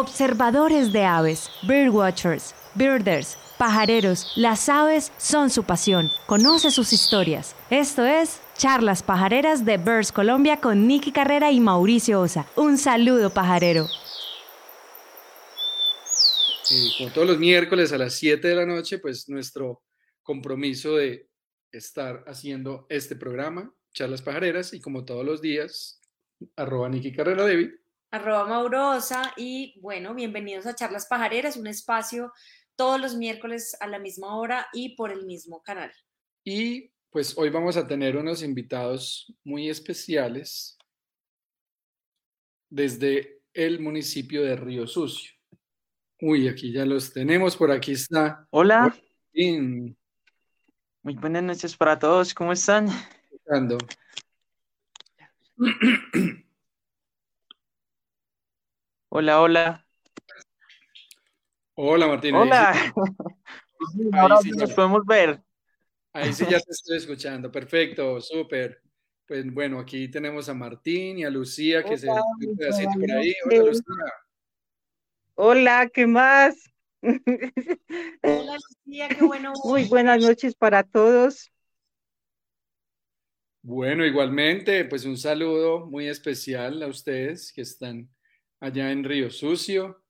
Observadores de aves, birdwatchers, birders, pajareros, las aves son su pasión. Conoce sus historias. Esto es Charlas Pajareras de Birds Colombia con Nicky Carrera y Mauricio Osa. Un saludo pajarero. Y como todos los miércoles a las 7 de la noche, pues nuestro compromiso de estar haciendo este programa, Charlas Pajareras, y como todos los días, arroba Nicky Carrera David. Arroba Maurosa y bueno, bienvenidos a Charlas Pajareras, un espacio todos los miércoles a la misma hora y por el mismo canal. Y pues hoy vamos a tener unos invitados muy especiales desde el municipio de Río Sucio. Uy, aquí ya los tenemos, por aquí está. Hola. Martín. Muy buenas noches para todos, ¿cómo están? Hola, hola. Hola Martín. Hola. Ahora sí nos podemos ver. Ahí sí ya te estoy escuchando. Perfecto, súper. Pues bueno, aquí tenemos a Martín y a Lucía que se Hola, un pedacito por ahí. Hola. Lucía. Hola, ¿qué más? Hola Lucía, qué bueno. Muy buenas noches para todos. Bueno, igualmente, pues un saludo muy especial a ustedes que están allá en Río Sucio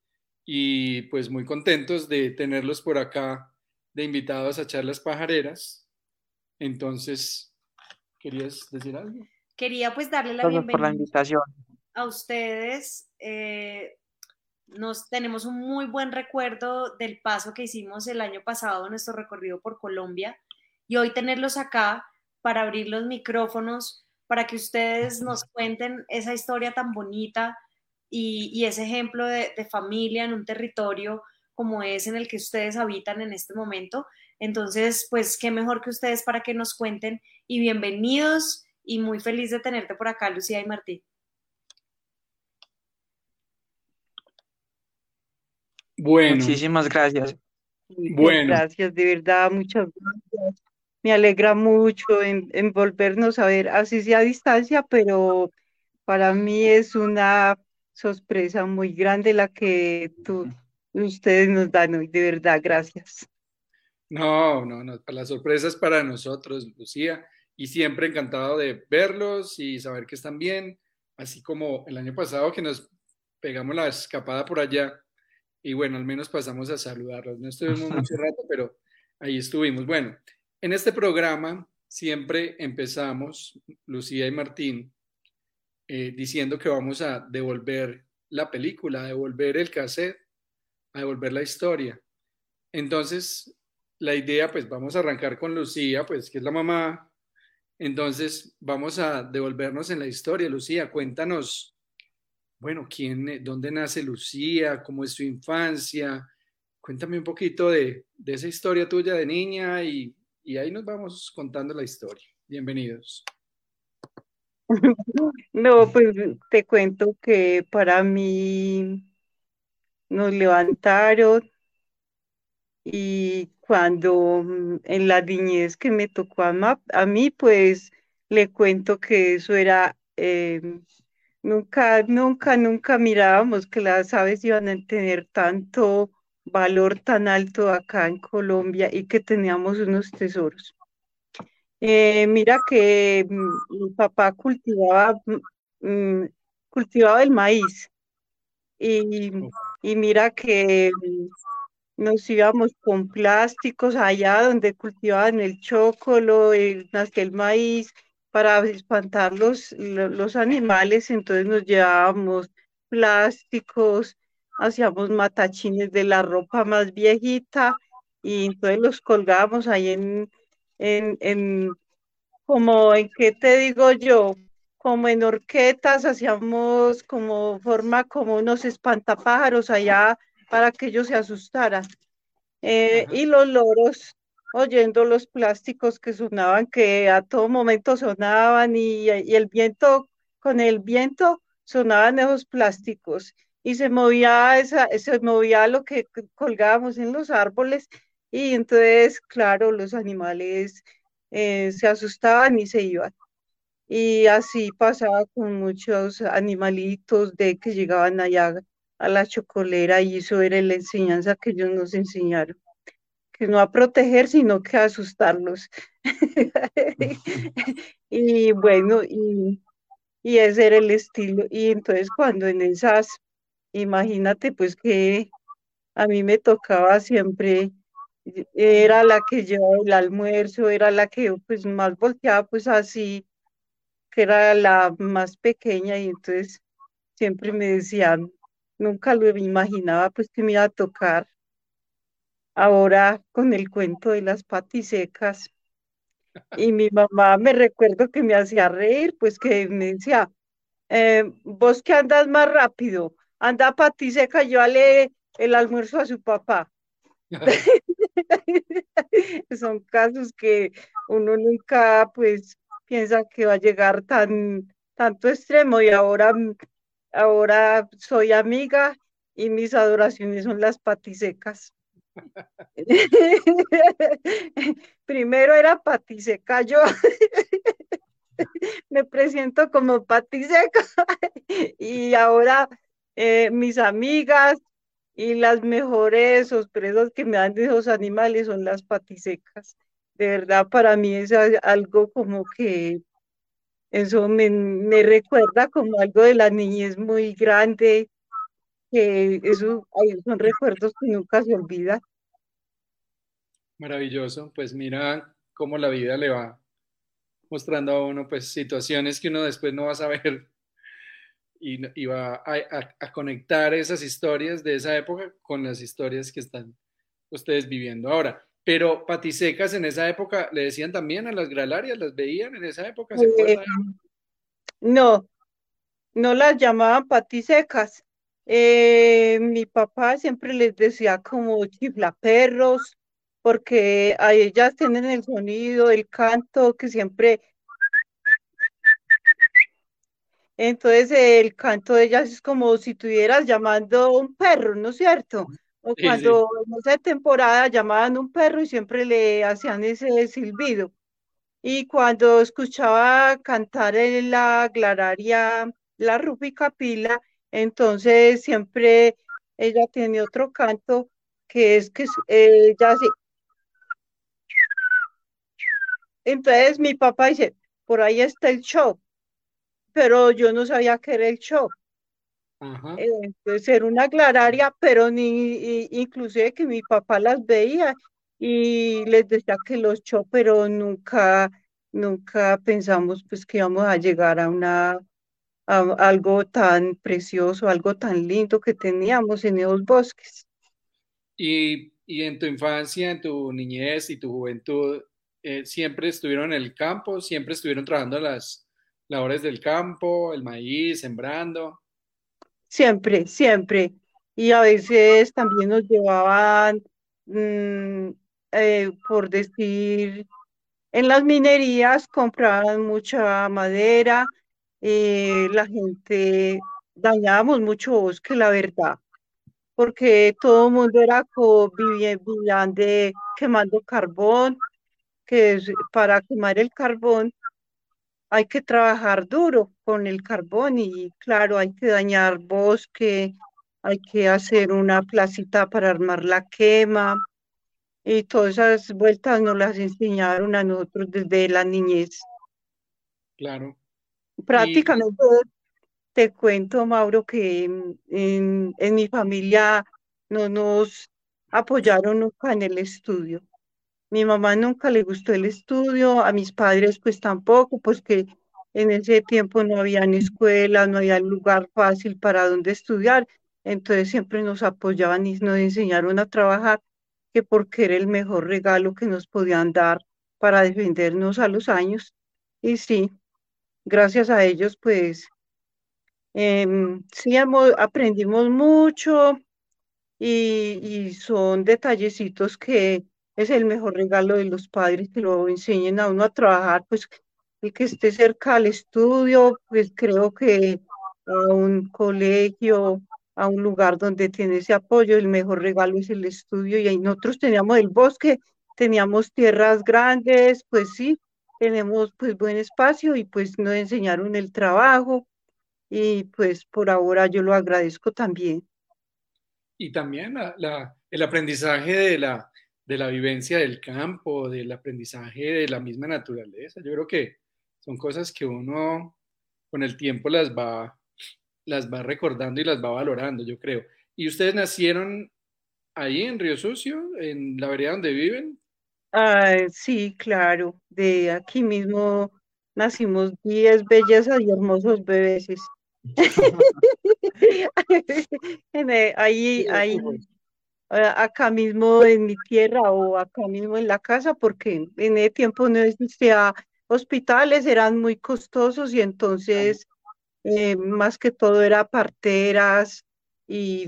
y pues muy contentos de tenerlos por acá de invitados a charlas pajareras. Entonces, ¿querías decir algo? Quería pues darle la Gracias por la bienvenida invitación. a ustedes. eh, nos tenemos un muy buen recuerdo del paso que hicimos el año pasado en nuestro recorrido por Colombia y hoy tenerlos acá para abrir los micrófonos para que ustedes nos cuenten esa historia tan bonita y, y ese ejemplo de, de familia en un territorio como es en el que ustedes habitan en este momento. Entonces, pues qué mejor que ustedes para que nos cuenten y bienvenidos y muy feliz de tenerte por acá, Lucía y Martín. Bueno, Muchísimas gracias. Bueno. gracias, de verdad, muchas gracias. Me alegra mucho en, en volvernos a ver, así sea a distancia, pero para mí es una sorpresa muy grande la que tú, ustedes nos dan hoy, de verdad, gracias. no, no, no, la sorpresa es para nosotros, Lucía, y siempre encantado de verlos y saber que están bien, así como el año pasado que nos pegamos la escapada por allá y bueno, al menos pasamos a saludarlos. No estuvimos mucho rato, pero ahí estuvimos. Bueno, en este programa siempre empezamos, Lucía y Martín, eh, diciendo que vamos a devolver la película, a devolver el cassette, a devolver la historia. Entonces, la idea, pues vamos a arrancar con Lucía, pues que es la mamá. Entonces, vamos a devolvernos en la historia. Lucía, cuéntanos, bueno, quién, eh, dónde nace Lucía, cómo es su infancia. Cuéntame un poquito de, esa historia tuya de niña y ahí nos vamos contando la historia. Bienvenidos. No, pues te cuento que para mí nos levantaron y cuando mm, en la niñez que me tocó a, mí, pues le cuento que eso era, eh, nunca, nunca, nunca mirábamos que las aves iban a tener tanto valor tan alto acá en Colombia y que teníamos unos tesoros. Eh, mira que mm, mi papá cultivaba, mm, cultivaba el maíz y, y mira que nos íbamos con plásticos allá donde cultivaban el chocolo, el, el maíz, para espantar los, lo- los animales, entonces nos llevábamos plásticos, hacíamos matachines de la ropa más viejita y entonces los colgábamos ahí en, en, en como en qué te digo yo, como en horquetas, hacíamos como forma como unos espantapájaros allá para que ellos se asustaran. Eh, y los loros oyendo los plásticos que sonaban, que a todo momento sonaban y, y el viento, con el viento sonaban esos plásticos. Y se movía esa, se movía lo que colgábamos en los árboles y entonces, claro, los animales eh, se asustaban y se iban. Y así pasaba con muchos animalitos de que llegaban allá a la chocolera y eso era la enseñanza que ellos nos enseñaron, que no a proteger, sino que a asustarlos. y bueno, y, y ese era el estilo. Y entonces cuando en esas, imagínate pues que a mí me tocaba siempre, era la que llevaba el almuerzo, era la que pues más volteaba pues así, que era la más pequeña y entonces siempre me decían, nunca lo imaginaba pues que me iba a tocar. Ahora con el cuento de las patisecas. Y mi mamá me recuerdo que me hacía reír, pues que me decía, eh, vos que andas más rápido, anda patiseca, llévale el almuerzo a su papá. Son casos que uno nunca pues piensa que va a llegar tan tanto extremo y ahora ahora soy amiga y mis adoraciones son las patisecas. Primero era patiseca yo. Me presento como patiseca y ahora eh, mis amigas y las mejores sorpresas que me dan de esos animales son las patisecas. De verdad, para mí es algo como que eso me, me recuerda como algo de la niñez muy grande, que eso son recuerdos que nunca se olvidan. Maravilloso, pues mira cómo la vida le va mostrando a uno pues situaciones que uno después no va a saber y, va a, conectar esas historias de esa época con las historias que están ustedes viviendo ahora. Pero patisecas en esa época, ¿le decían también a las gralarias? ¿Las veían en esa época? Eh, no, no las llamaban patisecas. Eh, mi papá siempre les decía como chiflaperros, porque a ellas tienen el sonido, el canto que siempre entonces el canto de ellas es como si estuvieras llamando un perro, ¿no es cierto? O cuando en esa temporada llamaban un perro y siempre le hacían ese silbido. Y cuando escuchaba cantar en la glararia la rúfica pila, entonces siempre ella tiene otro canto que es que ella hace. Entonces mi papá dice, por ahí está el show pero yo no sabía que era el show. Eh, entonces era una aclararia, pero ni inclusive que mi papá las veía y les decía que los show, pero nunca, nunca pensamos pues que íbamos a llegar a una a algo tan precioso, algo tan lindo que teníamos en esos bosques. Y, y en tu infancia, en tu niñez y tu juventud, eh, siempre estuvieron en el campo, siempre estuvieron trabajando las, labores del campo, el maíz, sembrando. Siempre, siempre. Y a veces también nos llevaban, mm, eh, por decir, en las minerías compraban mucha madera, eh, la gente dañábamos mucho bosque, la verdad, porque todo el mundo era vivían quemando carbón, que para quemar el carbón hay que trabajar duro con el carbón y claro, hay que dañar bosque, hay que hacer una placita para armar la quema y todas esas vueltas nos las enseñaron a nosotros desde la niñez. Claro. Prácticamente te cuento, Mauro, que en, en mi familia no nos apoyaron nunca en el estudio. Mi mamá nunca le gustó el estudio, a mis padres pues tampoco, pues que en ese tiempo no había ni escuela, no había lugar fácil para donde estudiar, entonces siempre nos apoyaban y nos enseñaron a trabajar, que porque era el mejor regalo que nos podían dar para defendernos a los años. Y sí, gracias a ellos pues em, sí aprendimos mucho y, y son detallecitos que es el mejor regalo de los padres que lo enseñen a uno a trabajar, pues el que esté cerca al estudio, pues creo que a un colegio, a un lugar donde tiene ese apoyo, el mejor regalo es el estudio y ahí nosotros teníamos el bosque, teníamos tierras grandes, pues sí, tenemos pues buen espacio y pues nos enseñaron el trabajo y pues por ahora yo lo agradezco también. y también la, el aprendizaje de la, de la vivencia del campo, del aprendizaje de la misma naturaleza. Yo creo que son cosas que uno con el tiempo las va, las va recordando y las va valorando, yo creo. ¿Y ustedes nacieron ahí en Río Sucio, en la vereda donde viven? Ah, sí, claro, de aquí mismo nacimos 10 bellas y hermosos bebés. ahí, ahí, acá mismo en mi tierra o acá mismo en la casa, porque en ese tiempo no existía hospitales, eran muy costosos y entonces eh, más que todo era parteras y,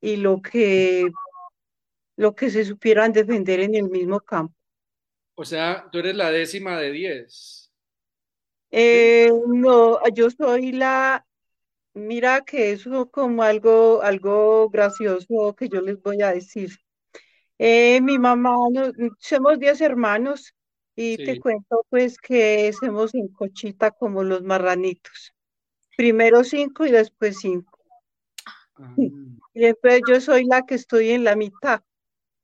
y lo que lo que se supieran defender en el mismo campo. O sea, tú eres la décima de diez. Eh, no, yo soy la, mira que eso como algo, algo gracioso que yo les voy a decir. Eh, mi mamá, somos diez hermanos y te cuento pues que somos en cochita como los marranitos. Primero cinco y después cinco. Ah. Y después yo soy la que estoy en la mitad.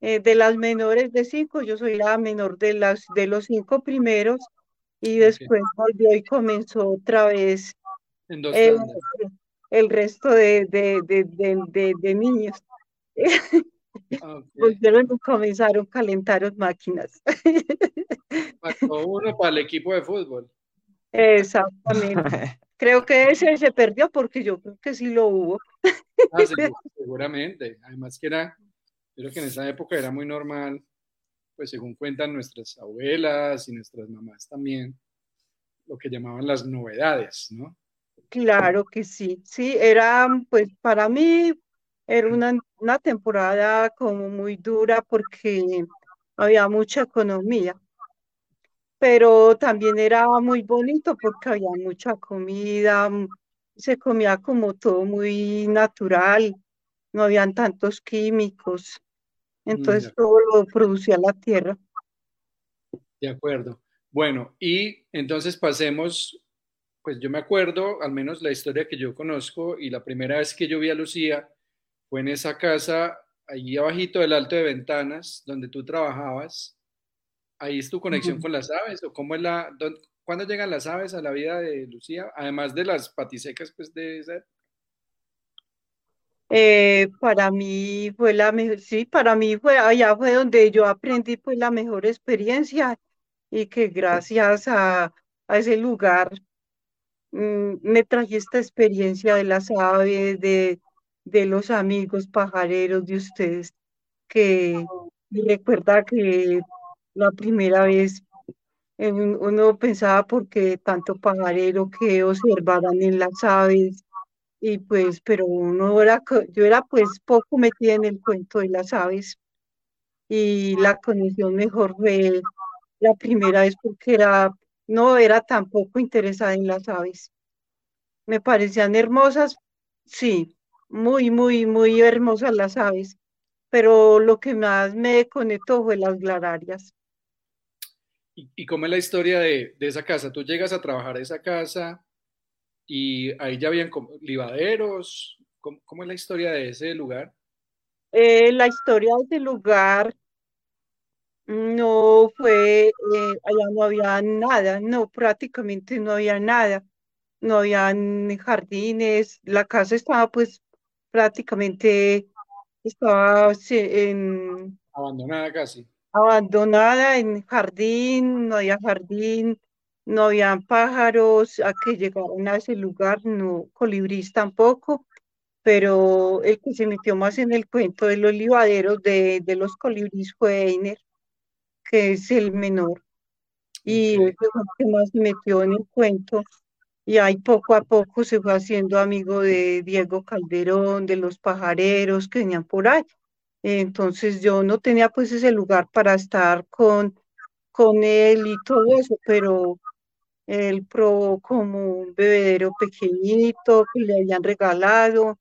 Eh, de las menores de cinco, yo soy la menor de, las, de los cinco primeros y después volvió y comenzó otra vez el resto de, de, de, de niños. Volvieron y comenzaron a calentar máquinas. uno para el equipo de fútbol. Exactamente. Creo que ese se perdió porque yo creo que sí lo hubo. Ah, seguramente. Además que era creo que en esa época era muy normal, pues según cuentan nuestras abuelas y nuestras mamás también, lo que llamaban las novedades, ¿no? Claro que sí, sí, era, pues para mí era una, una temporada como muy dura porque había mucha economía, pero también era muy bonito porque había mucha comida, se comía como todo muy natural, no habían tantos químicos. Entonces todo lo producía la tierra. De acuerdo. Bueno, y entonces pasemos, pues yo me acuerdo, al menos la historia que yo conozco, y la primera vez que yo vi a Lucía fue en esa casa, allí abajito del alto de ventanas, donde tú trabajabas. Ahí es tu conexión con las aves, o cómo es la, ¿cuándo llegan las aves a la vida de Lucía? Además de las patisecas, pues de esa eh, para mí fue la mejor, sí, para mí fue, allá fue donde yo aprendí pues la mejor experiencia y que gracias a, ese lugar me traje esta experiencia de las aves, de, de los amigos pajareros de ustedes, que recuerda que la primera vez uno pensaba porque tanto pajarero que observaran en las aves y pues, pero uno era, yo era pues poco metida en el cuento de las aves y la conexión mejor fue la primera vez porque era, no era tampoco interesada en las aves. Me parecían hermosas, sí, muy, muy, muy hermosas las aves, pero lo que más me conectó fue las glararias. ¿Y, cómo es la historia de, de, esa casa? Tú llegas a trabajar a esa casa y ahí ya habían libaderos. ¿Cómo, es la historia de ese lugar? Eh, la historia de ese lugar no fue, eh, allá no había nada, no, prácticamente no había nada, no había jardines, la casa estaba pues prácticamente, estaba en... Abandonada casi. Abandonada en jardín, no había jardín, no habían pájaros a que llegaron a ese lugar, no colibrís tampoco, pero el que se metió más en el cuento de los libaderos de, los colibrís fue Einer, que es el menor, y el que más metió en el cuento, y ahí poco a poco se fue haciendo amigo de Diego Calderón, de los pajareros que venían por ahí. Entonces yo no tenía pues ese lugar para estar con, con él y todo eso, pero él probó como un bebedero pequeñito que le habían regalado.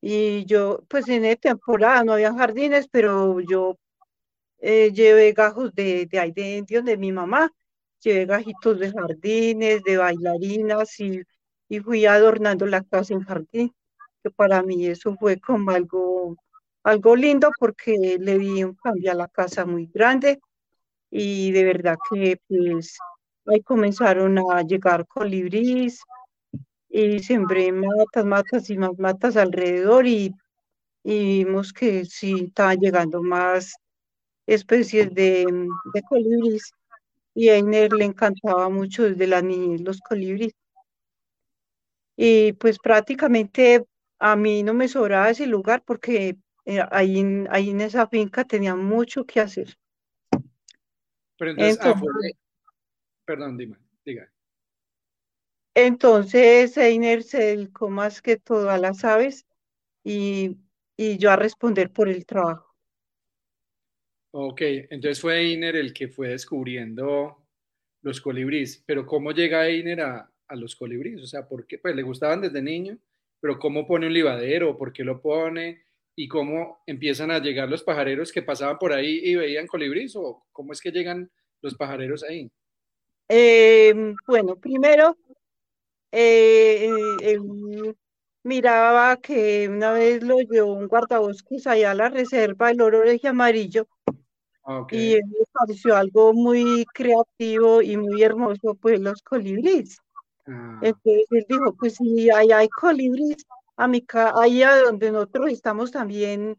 Y yo, pues en esa temporada no había jardines, pero yo eh, llevé gajos de, de ahí de de mi mamá. Llevé gajitos de jardines, de bailarinas y, y fui adornando la casa en jardín. que para mí eso fue como algo, algo lindo porque le di un cambio a la casa muy grande y de verdad que pues ahí comenzaron a llegar colibríes y sembré matas, matas y más matas alrededor y, y vimos que sí estaban llegando más especies de, de colibríes y a Einer le encantaba mucho desde la niñez los colibríes. Y pues prácticamente a mí no me sobraba ese lugar porque eh, ahí, en, ahí en esa finca tenía mucho que hacer. Pero entonces, ah, fue- perdón, dime, diga. Entonces Einer se dedicó más que todo a las aves y, y yo a responder por el trabajo. Ok, entonces fue Einer el que fue descubriendo los colibríes, pero ¿cómo llega Einer a, a los colibríes? O sea, ¿por qué? Pues le gustaban desde niño, pero ¿cómo pone un libadero? ¿Por qué lo pone? ¿Y cómo empiezan a llegar los pajareros que pasaban por ahí y veían colibríes? ¿O cómo es que llegan los pajareros ahí? Eh, bueno, primero, eh, él miraba que una vez lo llevó un guardabosques allá a la reserva, el oro oreje amarillo, Ok, y él le pareció algo muy creativo y muy hermoso, pues los colibríes. ah, Entonces él dijo, pues si allá hay colibríes, a mi allá donde nosotros estamos también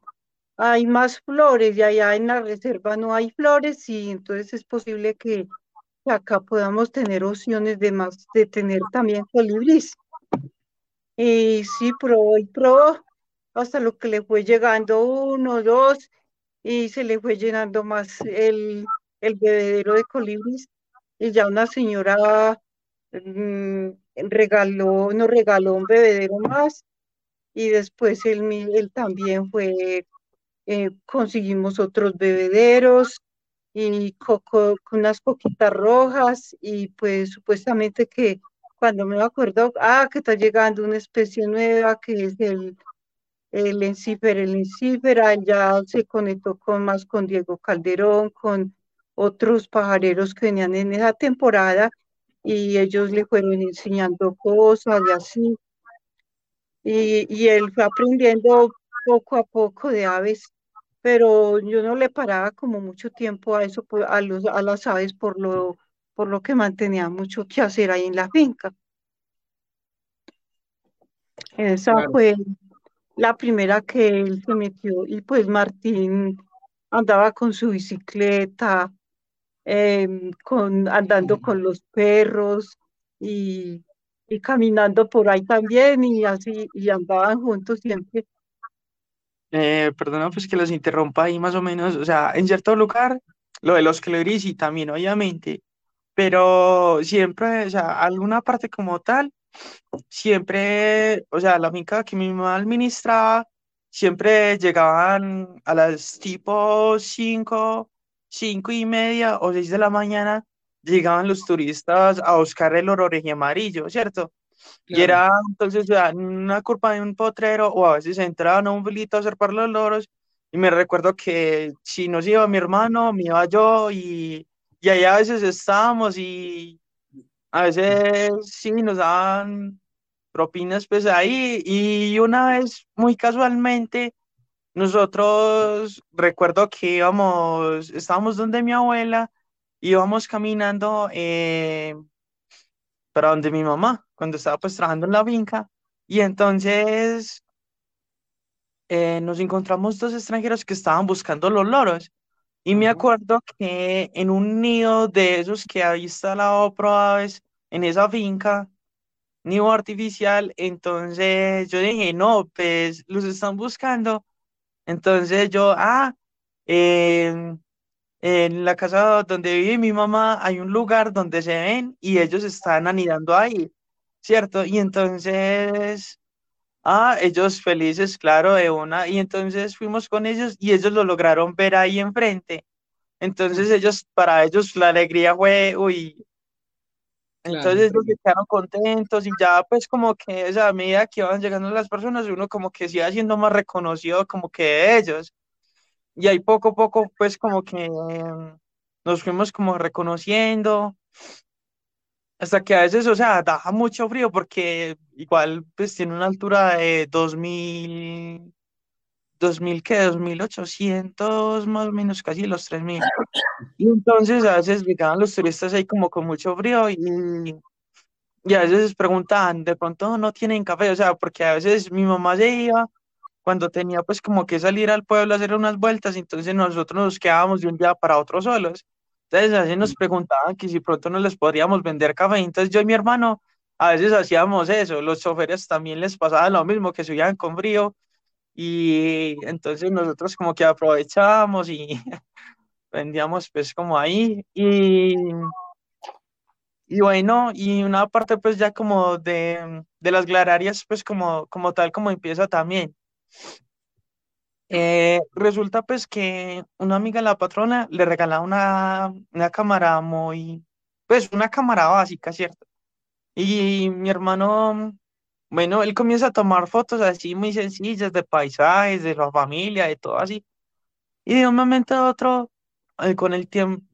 hay más flores y allá en la reserva no hay flores y entonces es posible que que acá podamos tener opciones de más, de tener también colibríes. Y sí, probó y probó hasta lo que le fue llegando uno, dos, y se le fue llenando más el, el bebedero de colibríes. Y ya una señora mm, regaló, nos regaló un bebedero más, y después él, él también fue, eh, conseguimos otros bebederos y coco, unas coquitas rojas y pues supuestamente que cuando me acuerdo, ah, que está llegando una especie nueva que es el, el encífer, el encífera, él ya se conectó con más con Diego Calderón, con otros pajareros que venían en esa temporada y ellos le fueron enseñando cosas y así. Y, y él fue aprendiendo poco a poco de aves pero yo no le paraba como mucho tiempo a eso, pues, a los, a las aves por lo, por lo que mantenía mucho que hacer ahí en la finca. Esa claro. fue la primera que él se metió y pues Martín andaba con su bicicleta, em, con, andando con los perros y, y caminando por ahí también y así, y andaban juntos siempre. Eh, perdona pues que los interrumpa ahí más o menos, o sea, en cierto lugar, lo de los y también obviamente, pero siempre, o sea, alguna parte como tal, siempre, o sea, la finca que mi mamá administraba, siempre llegaban a las tipo cinco, cinco y media o seis de la mañana, llegaban los turistas a buscar el ororeje amarillo, ¿cierto? Y Claro. era entonces o sea, una curva de un potrero o a veces entraban a un vilito a observar los loros y me recuerdo que si nos iba mi hermano, me iba yo y, y ahí a veces estábamos y a veces sí nos daban propinas pues ahí y una vez muy casualmente nosotros recuerdo que íbamos, estábamos donde mi abuela, íbamos caminando eh, para donde mi mamá, cuando estaba pues trabajando en la finca, y entonces eh, nos encontramos dos extranjeros que estaban buscando los loros, y me acuerdo que en un nido de esos que había instalado Proaves en esa finca, nido artificial, entonces yo dije, no, pues los están buscando, entonces yo, ah, en la casa donde vive mi mamá hay un lugar donde se ven y ellos están anidando ahí, ¿cierto? Y entonces, ah, ellos felices, claro, de una, y entonces fuimos con ellos y ellos lo lograron ver ahí enfrente. Entonces ellos, para ellos la alegría fue, uy, Claro, entonces ellos se entiendo. quedaron contentos y ya pues como que, o sea, a medida que iban llegando las personas, uno como que se iba siendo más reconocido como que ellos. Y ahí poco a poco, pues como que em, nos fuimos como reconociendo. hasta que a veces, o sea, da mucho frío porque igual pues tiene una altura de dos mil dos mil ¿qué? dos mil ochocientos más o menos, casi los tres mil. Y entonces a veces llegaban los turistas ahí como con mucho frío y, y a veces preguntaban, de pronto no tienen café, o sea, porque a veces mi mamá se iba cuando tenía pues como que salir al pueblo a hacer unas vueltas, entonces nosotros nos quedábamos de un día para otro solos. Entonces a veces nos preguntaban que si pronto no les podríamos vender café, entonces yo y mi hermano a veces hacíamos eso, los choferes también les pasaba lo mismo, que subían con frío y entonces nosotros como que aprovechábamos y vendíamos pues como ahí y, y bueno, y una parte pues ya como de, de las glararias pues como, como tal como empieza también. Eh, resulta pues que una amiga de la patrona le regalaba una, una cámara muy, pues una cámara básica, ¿cierto? Y mi hermano, bueno, él comienza a tomar fotos así muy sencillas de paisajes, de la familia, de todo así. Y de un momento a otro, eh, con el tiempo,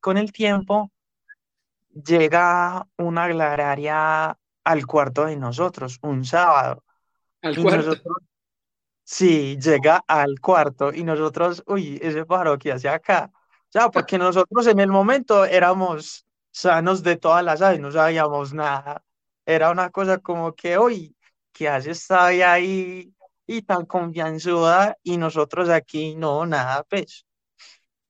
con el tiempo, llega una glararia al cuarto de nosotros, un sábado. Al Y cuarto. nosotros, sí, llega al cuarto y nosotros, uy, ese pájaro que hace acá. O sea, porque nosotros en el momento éramos sanos de todas las aves, no sabíamos nada. Era una cosa como que, uy, ¿qué hace esta ahí y tan confianzuda? Y nosotros aquí, no, nada, pues.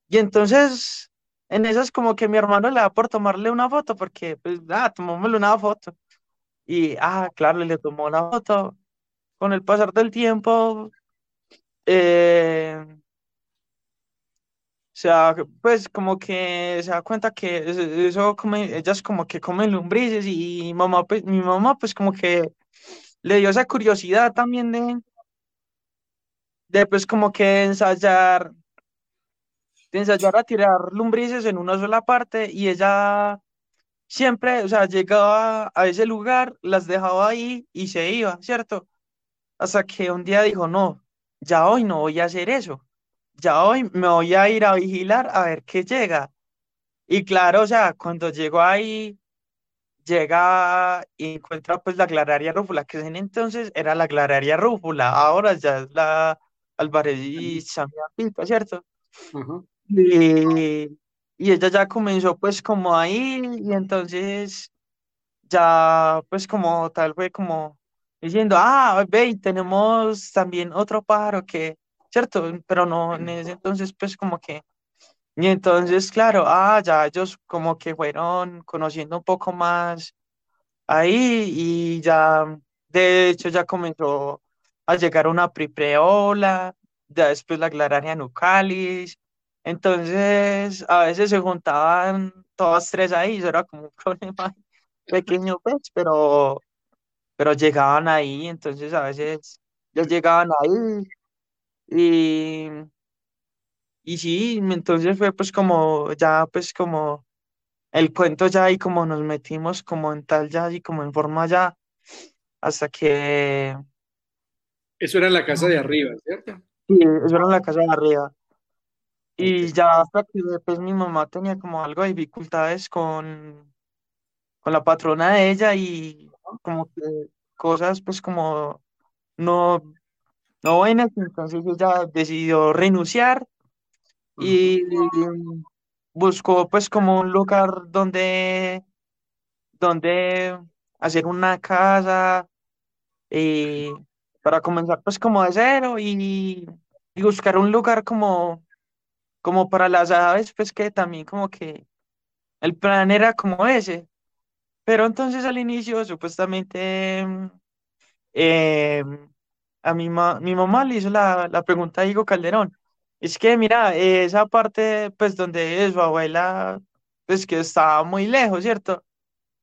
Y entonces, en esas como que mi hermano le da por tomarle una foto, porque, pues, ah, tomémosle una foto. Y, ah, claro, le tomó una foto. Con el pasar del tiempo, eh, sea, pues como que se da cuenta que es- eso come, ellas como que comen lombrices y mamá, pues, mi mamá pues como que le dio esa curiosidad también de, de pues como que ensayar, ensayar a tirar lombrices en una sola parte y ella siempre, o sea, llegaba a ese lugar, las dejaba ahí y se iba, ¿cierto? Hasta que un día dijo, no, ya hoy no voy a hacer eso, ya hoy me voy a ir a vigilar a ver qué llega. Y claro, o sea, cuando llegó ahí, llega y encuentra pues la Clararia rúfula, que en entonces era la Clararia rúfula, ahora ya es la Álvarez y Samia Pinto, ¿cierto? Ajá. Y, y ella ya comenzó pues como ahí y entonces ya pues como tal fue como diciendo, ah, ve, tenemos también otro pájaro que, ¿cierto? Pero no, en ese entonces pues como que, y entonces claro, ah, ya ellos como que fueron conociendo un poco más ahí y ya, de hecho ya comenzó a llegar una pripreola, ya después la Clararia nucalis, entonces a veces se juntaban todas tres ahí, eso era como un problema pequeño pues, pero, pero llegaban ahí, entonces a veces ya llegaban ahí y, y sí, entonces fue pues como, ya pues como el cuento ya ahí como nos metimos como en tal ya y como en forma ya hasta que Eso era en la casa de arriba, ¿cierto? sí, eso era en la casa de arriba. Y ya hasta que después mi mamá tenía como algo de dificultades con, con la patrona de ella y como que cosas pues como no, no buenas, entonces ella decidió renunciar y buscó pues como un lugar donde, donde hacer una casa y para comenzar pues como de cero y, y buscar un lugar como, como para las aves, pues que también como que el plan era como ese. Pero entonces al inicio supuestamente eh, a mi, ma- mi mamá le hizo la, la pregunta a Diego Calderón. Es que mira, esa parte pues donde su abuela pues que estaba muy lejos, ¿cierto?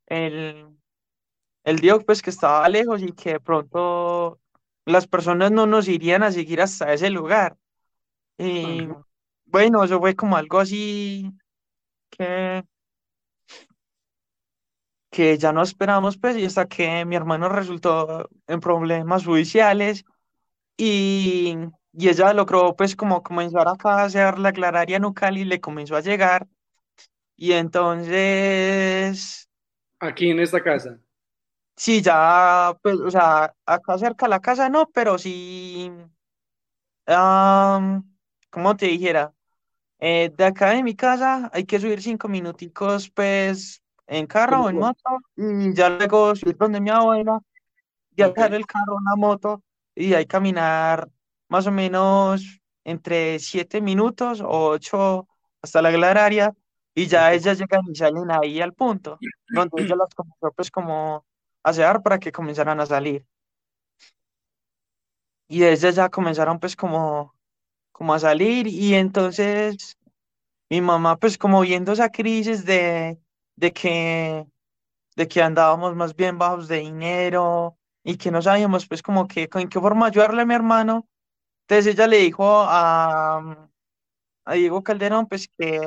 El, Él dijo pues que estaba lejos y que de pronto las personas no nos irían a seguir hasta ese lugar. Y bueno, eso fue como algo así que, que ya no esperamos pues y hasta que mi hermano resultó en problemas judiciales y, y ella logró pues como comenzar acá a hacer la aclararia nucal y le comenzó a llegar y entonces Aquí en esta casa. Sí, ya, pues, o sea, acá cerca de la casa no, pero sí, am, ¿cómo te dijera? Eh, de acá de mi casa hay que subir cinco minuticos, pues, en carro o en moto, y ya luego subir donde mi abuela, y dejar el carro, una moto, y hay caminar más o menos entre siete minutos o ocho hasta la glararia, y ya ellas llegan y salen ahí al punto, donde ella las comenzó, pues, como a asear para que comenzaran a salir. Y desde ya comenzaron pues como, como a salir y entonces mi mamá pues como viendo esa crisis de, de que, de que andábamos más bien bajos de dinero y que no sabíamos pues como que con qué forma ayudarle a mi hermano, entonces ella le dijo a, a Diego Calderón pues que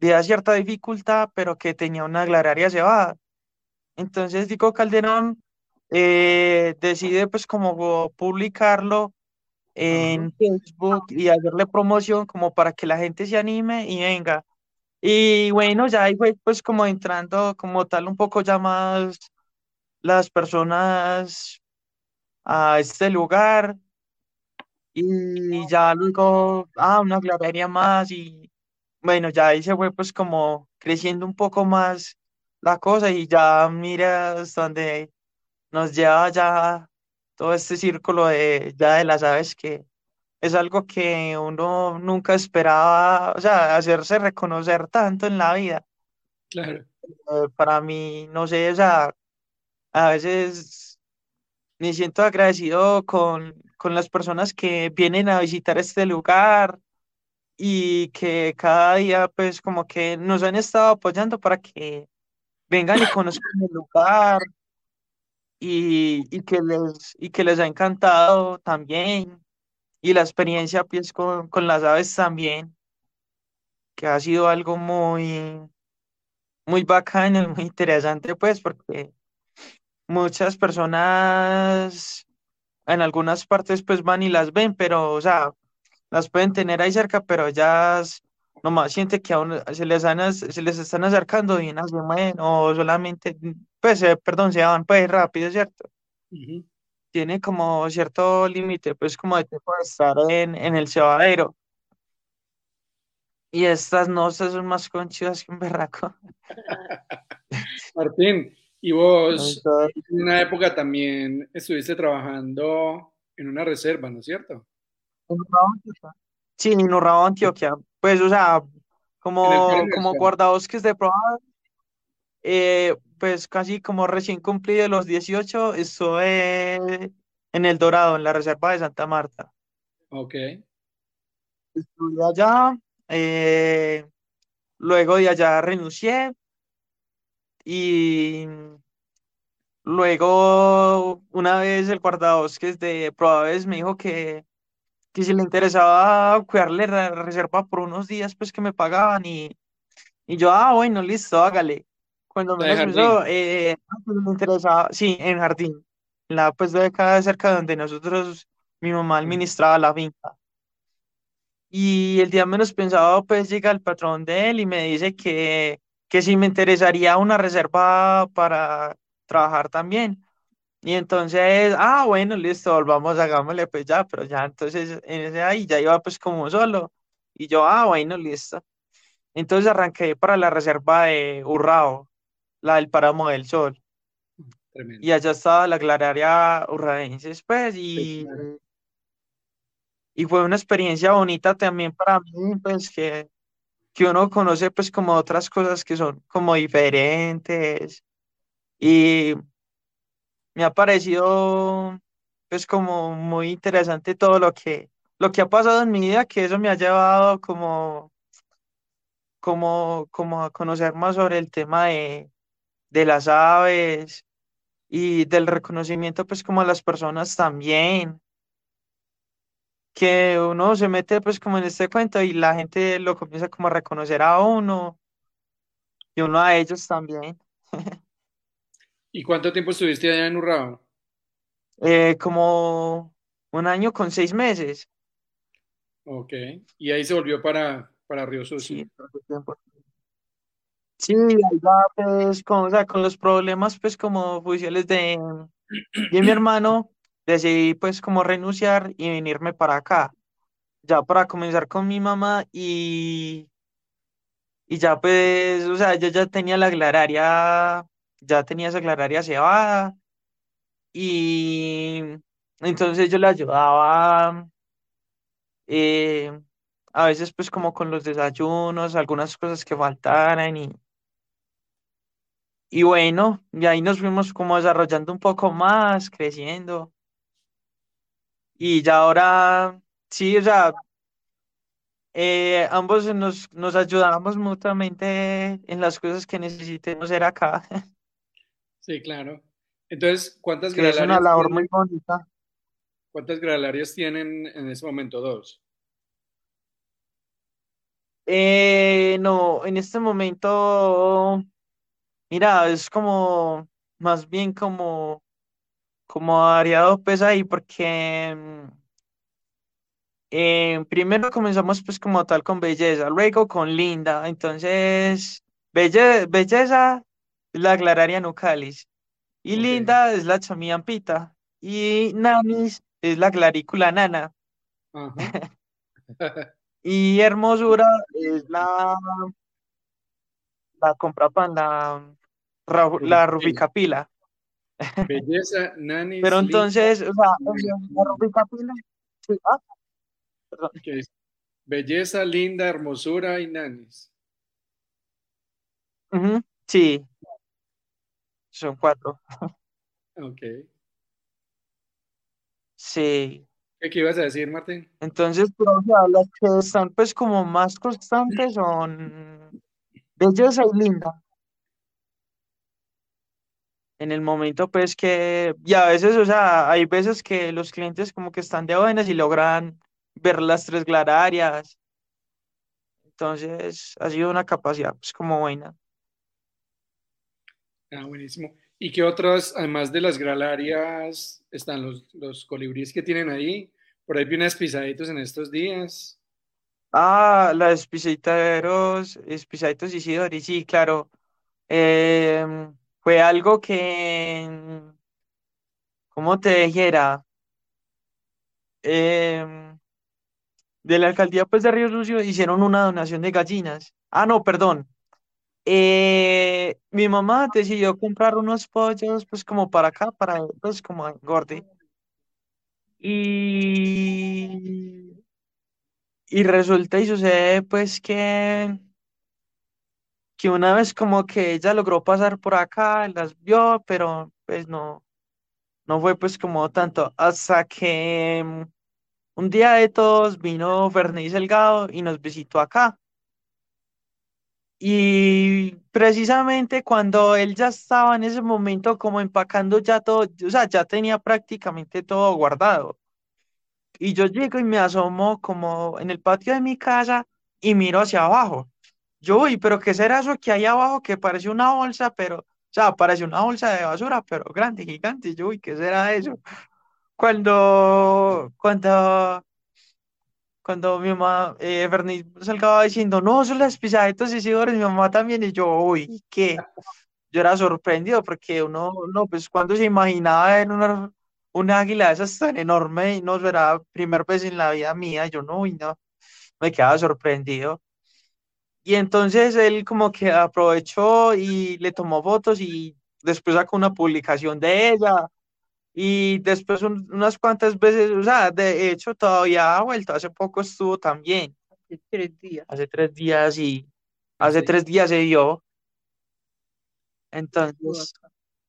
había cierta dificultad pero que tenía una glararia cebada. Entonces Diego Calderón eh, decide pues como publicarlo en Facebook y hacerle promoción como para que la gente se anime y venga. Y bueno, ya ahí fue pues como entrando como tal un poco ya más las personas a este lugar. Y ya luego, ah, una clavería más y bueno, ya ahí se fue pues como creciendo un poco más la cosa y ya mira hasta donde nos lleva ya todo este círculo de ya de las aves que es algo que uno nunca esperaba, o sea, hacerse reconocer tanto en la vida. claro. Eh, para mí, no sé, o sea, a veces me siento agradecido con, con las personas que vienen a visitar este lugar y que cada día, pues, como que nos han estado apoyando para que vengan y conozcan el lugar y, y que les, y que les ha encantado también. Y la experiencia, pues, con, con las aves también. que ha sido algo muy, muy bacano y muy interesante, pues, porque muchas personas en algunas partes pues van y las ven, pero, o sea, las pueden tener ahí cerca, pero ellas nomás sienten que aún se les, han se les están acercando y no se mueven, o solamente, pues, eh, perdón, se van pues rápido, ¿cierto? Ujú, Tiene como cierto límite, pues, como de tiempo de estar en, en el cebadero. Y estas no, son más conchivas que un berraco. Martín, y vos Entonces, en una época también estuviste trabajando en una reserva, ¿no es cierto? en Urrao, Antioquia. Sí, en Urrao, Antioquia. Pues, o sea, como, como guardabosques de proa, eh, pues casi como recién cumplido los 18, estuve en El Dorado, en la reserva de Santa Marta. Ok, Estuve allá, eh, luego de allá renuncié y luego una vez el guardabosques de Proaves me dijo que que si le interesaba cuidarle la reserva por unos días, pues que me pagaban y, y yo, ah, bueno, listo, hágale. Cuando menos pensó, eh, ah, pues, me interesaba, sí, en jardín, la pues de acá cerca donde nosotros, mi mamá administraba la finca. Y el día menos pensado, pues llega el patrón de él y me dice que, que si me interesaría una reserva para trabajar también. Y entonces, ah, bueno, listo, volvamos, hagámosle pues ya, pero ya entonces en ese ahí ya iba pues como solo. Y yo, ah, bueno, listo. Entonces arranqué para la reserva de Urrao, la del Páramo del Sol. Tremendo. Y allá estaba la Clararia Urraenses, pues, Sí, y, claro. y fue una experiencia bonita también para mí, pues, que, que uno conoce pues como otras cosas que son como diferentes. Y me ha parecido pues como muy interesante todo lo que lo que ha pasado en mi vida, que eso me ha llevado como como como a conocer más sobre el tema de de las aves y del reconocimiento pues como a las personas también, que uno se mete pues como en este cuento y la gente lo comienza como a reconocer a uno y uno a ellos también. ¿Y cuánto tiempo estuviste allá en Urrao? Eh, como un año con seis meses. Ok, y ahí se volvió para, para Río Sucio. Sí. Sí, va, pues, con, o sea, con los problemas, pues, como judiciales de, mi hermano, decidí, pues, como renunciar y venirme para acá, ya para comenzar con mi mamá y, y ya, pues, o sea, yo ya tenía la glararia, ya tenía esa glararia cebada y entonces yo le ayudaba, eh, a veces, pues, como con los desayunos, algunas cosas que faltaran y Y bueno, y ahí nos fuimos como desarrollando un poco más, creciendo. Y ya ahora, sí, o sea, eh, ambos nos, nos ayudamos mutuamente en las cosas que necesitemos hacer acá, Sí, claro. Entonces, ¿cuántas que es una labor muy bonita. ¿Cuántas gralarias tienen en ese momento? Dos. Eh, no, en este momento, mira, es como, más bien como, como variado pues ahí, porque mm, Eh, primero comenzamos pues como tal con belleza, luego con linda. Entonces, belle- belleza es la Glararia nucalis y linda es la chamiampita. Y nanis es la clarícula nana. Y hermosura es la, la comprapan, la, la Rubicapila. Belleza, Pero nanis, linda. entonces, o sea, la rubicapila, sí, ah. Belleza, linda, hermosura y nanis. Sí, son cuatro. Ok. Sí. ¿Qué, qué ibas a decir, Martín? Entonces, pero, o sea, las que están pues como más constantes son belleza y linda. En el momento pues que, y a veces, o sea, hay veces que los clientes como que están de buenas y logran ver las tres glararias. Entonces, ha sido una capacidad pues como buena. Ah, buenísimo. ¿Y qué otras, además de las gralarias, están los, los colibríes que tienen ahí? Por ahí vi unas pisaditos en estos días. Ah, las pisaderos, pisaditos Isidori, sí, claro. Em, fue algo que, ¿cómo te dijera? Em, de la alcaldía pues de Río Sucio hicieron una donación de gallinas. Ah, no, perdón. Eh, mi mamá decidió comprar unos pollos pues como para acá, para pues como engorde. Y, y resulta y sucede pues que, que una vez como que ella logró pasar por acá, las vio, pero pues no, no fue pues como tanto hasta que mm, un día de todos vino Fernández Delgado y nos visitó acá. Y precisamente cuando él ya estaba en ese momento como empacando ya todo, o sea, ya tenía prácticamente todo guardado. Y yo llego y me asomo como en el patio de mi casa y miro hacia abajo. Yo, uy, pero ¿qué será eso que hay abajo que parece una bolsa, pero, o sea, parece una bolsa de basura, pero grande, gigante. Yo, uy, ¿qué será eso? Cuando, cuando cuando mi mamá, eh, Bernice salgaba diciendo, no, son las pisaditas y Isidoro, y mi mamá también, y yo, uy, ¿qué? Yo era sorprendido porque uno, no, pues cuando se imaginaba ver una, una águila de esas tan enorme y no era primera vez en la vida mía, yo no, uy, no, me quedaba sorprendido. Y entonces él como que aprovechó y le tomó fotos y después sacó una publicación de ella y después un- unas cuantas veces, o sea, de hecho todavía ha vuelto, hace poco estuvo también, hace tres días. hace tres días y hace sí. tres días se estuvo entonces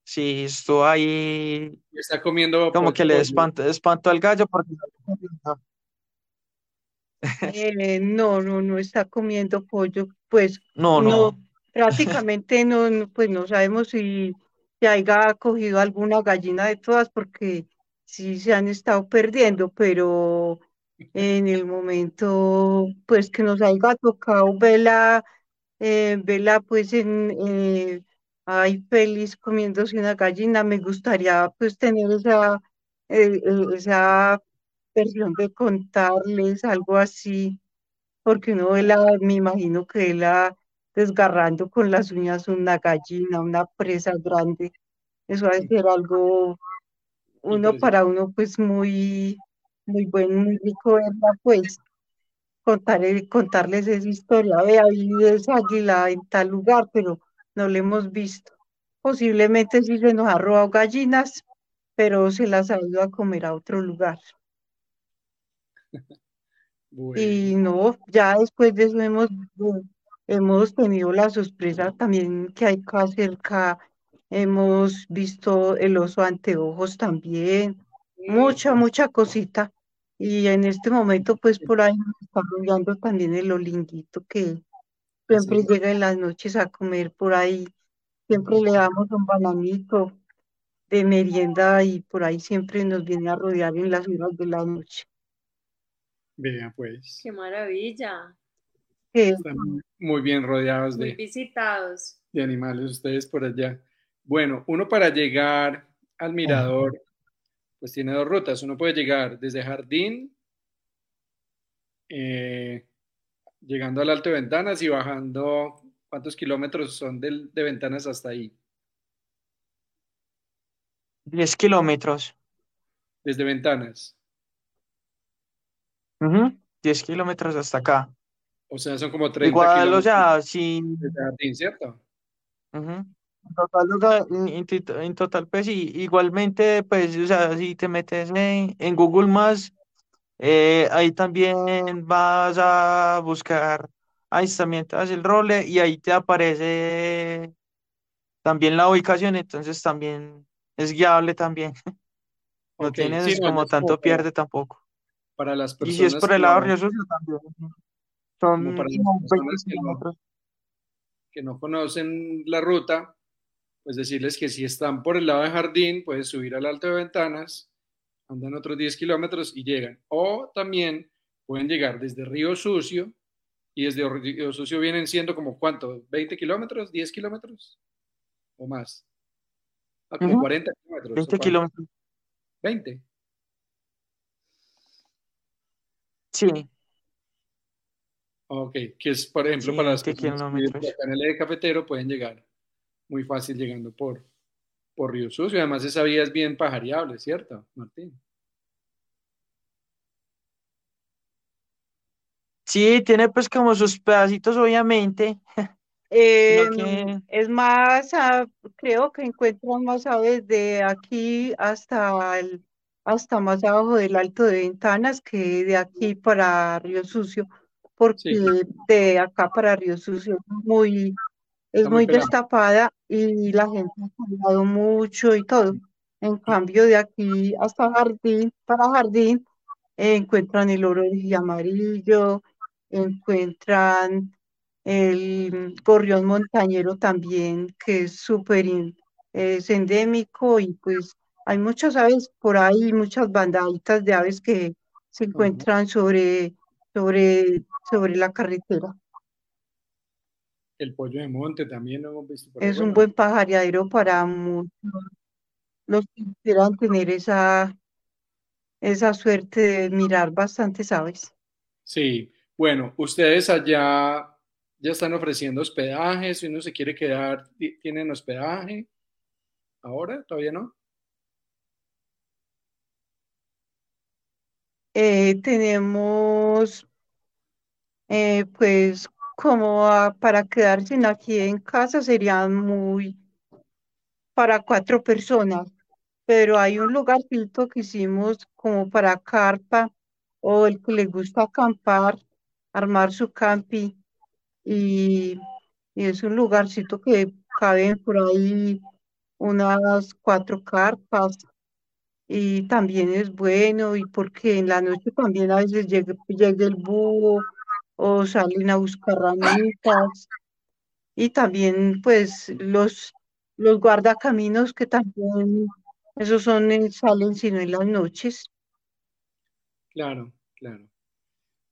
sí, estuvo ahí está comiendo como que le pollo. espantó, espantó al gallo porque Eh, no, no, no está comiendo pollo, pues no, no, no, prácticamente no, no, pues no sabemos si se haya cogido alguna gallina de todas porque sí se han estado perdiendo, pero en el momento pues que nos haya tocado verla, eh, verla pues en eh, ahí feliz comiéndose una gallina, me gustaría pues tener esa, eh, eh, esa versión de contarles algo así porque uno la, me imagino que la desgarrando con las uñas una gallina, una presa grande. Eso va a ser algo, uno para uno, pues muy, muy bueno, muy rico verla, pues contaré, contarles esa historia. Vea, vive esa águila en tal lugar, pero no la hemos visto. Posiblemente sí se nos ha robado gallinas, pero se las ha ido a comer a otro lugar. Y no, ya después de eso hemos, hemos tenido la sorpresa también que hay acá cerca, hemos visto el oso anteojos también, mucha, mucha cosita. Y en este momento, pues por ahí nos está rodeando también el olinguito que siempre llega en las noches a comer por ahí. Siempre le damos un bananito de merienda y por ahí siempre nos viene a rodear en las horas de la noche. Vea, pues. Qué maravilla. Están muy bien rodeados muy de, visitados. de animales ustedes por allá. Bueno, uno para llegar al mirador, pues tiene dos rutas. Uno puede llegar desde Jardín, eh, llegando al Alto de Ventanas y bajando, ¿cuántos kilómetros son del- de Ventanas hasta ahí? 10 kilómetros. Desde Ventanas. Ujú, 10 kilómetros hasta acá. O sea, son como 30 Igual, o sea, si desde Jardín, ¿cierto? Ujú. En total, en, pues sí, igualmente, pues, o sea, si te metes en, en Google Maps, eh, ahí también vas a buscar avistamientos del role y ahí te aparece también la ubicación, entonces también es guiable también. No tienes sí, como tanto pierde tampoco. Para las Y si es personas por que el lado Río también. Son para las como 20 personas que no- kilómetros. que no conocen la ruta, pues decirles que si están por el lado de Jardín, pueden subir al Alto de Ventanas, andan otros 10 kilómetros y llegan. O también pueden llegar desde Río Sucio y desde Río Sucio vienen siendo como cuánto, 20 kilómetros, 10 kilómetros o más. Ah, como Ujú. 40 kilómetros. ¿o 20 cuánto? kilómetros. 20. Sí, Ok, que es, por ejemplo, Sí, para las 20 personas que viven acá en el eje cafetero, pueden llegar muy fácil llegando por, por Río Sucio. Además, esa vía es bien pajareable, ¿cierto, Martín? sí, tiene pues como sus pedacitos, obviamente. Eh, que- es más, ah, creo que encuentran más aves de aquí hasta el, hasta más abajo del Alto de Ventanas que de aquí para Río Sucio, porque Sí. de acá para Río Sucio es muy, es muy destapada y la gente ha cuidado mucho y todo. En cambio, de aquí hasta Jardín, para Jardín, eh, encuentran el oro y amarillo, encuentran el gorrión montañero también, que es súper es endémico y pues hay muchas aves por ahí, muchas bandaditas de aves que se encuentran sobre, sobre, sobre la carretera. El pollo de monte también lo hemos visto. Es un buen pajareadero para muchos los que quieran tener esa, esa suerte de mirar bastantes aves. Sí, bueno, ustedes allá ya están ofreciendo hospedaje, si uno se quiere quedar, ti- ¿tienen hospedaje? ¿Ahora? ¿Todavía no? Eh, tenemos, eh, pues, como a- para quedarse aquí en casa serían muy para cuatro personas, pero hay un lugarcito que hicimos como para carpa o el que le gusta acampar, armar su campi y, y es un lugarcito que caben por ahí unas cuatro carpas y también es bueno y porque en la noche también a veces llega, llega el búho o salen a buscar ramitas y también pues los, los guardacaminos que también esos son, en- salen sino en las noches. Claro, claro.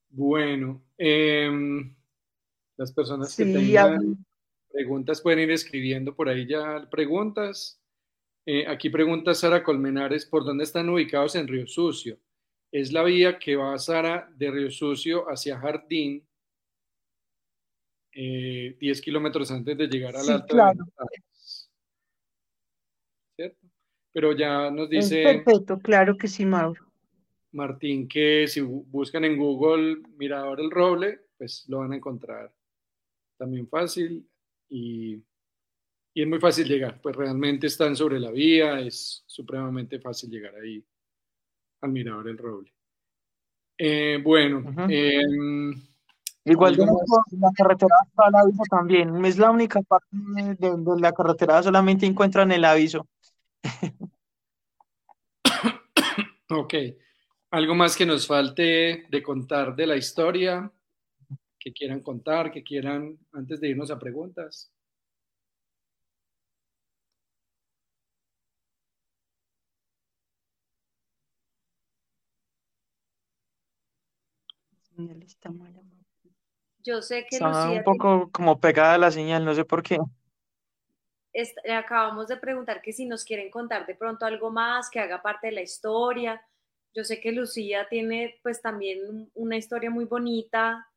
Bueno, em, las personas que tengan preguntas pueden ir escribiendo por ahí ya preguntas. Eh, aquí pregunta Sara Colmenares, ¿por dónde están ubicados en Río Sucio? Es la vía que va, Sara, de Río Sucio hacia Jardín. eh, 10 kilómetros antes de llegar al Sí, de claro. ¿Cierto? Pero ya nos Es dice perfecto, claro que sí, Mauro. Martín que si bu- buscan en Google Mirador El Roble, pues lo van a encontrar también fácil y, y es muy fácil llegar, pues realmente están sobre la vía, es supremamente fácil llegar ahí al Mirador El Roble. Eh, bueno, em, Igual la carretera está el aviso también. Es la única parte de, de- de la carretera, solamente encuentran el aviso. Ok, algo más que nos falte de contar de la historia, que quieran contar, que quieran, antes de irnos a preguntas. Señal está mala. Yo sé que Está Lucía un poco como pegada la señal, no sé por qué. est- eh, acabamos de preguntar que si nos quieren contar de pronto algo más que haga parte de la historia. Yo sé que Lucía tiene pues también un- una historia muy bonita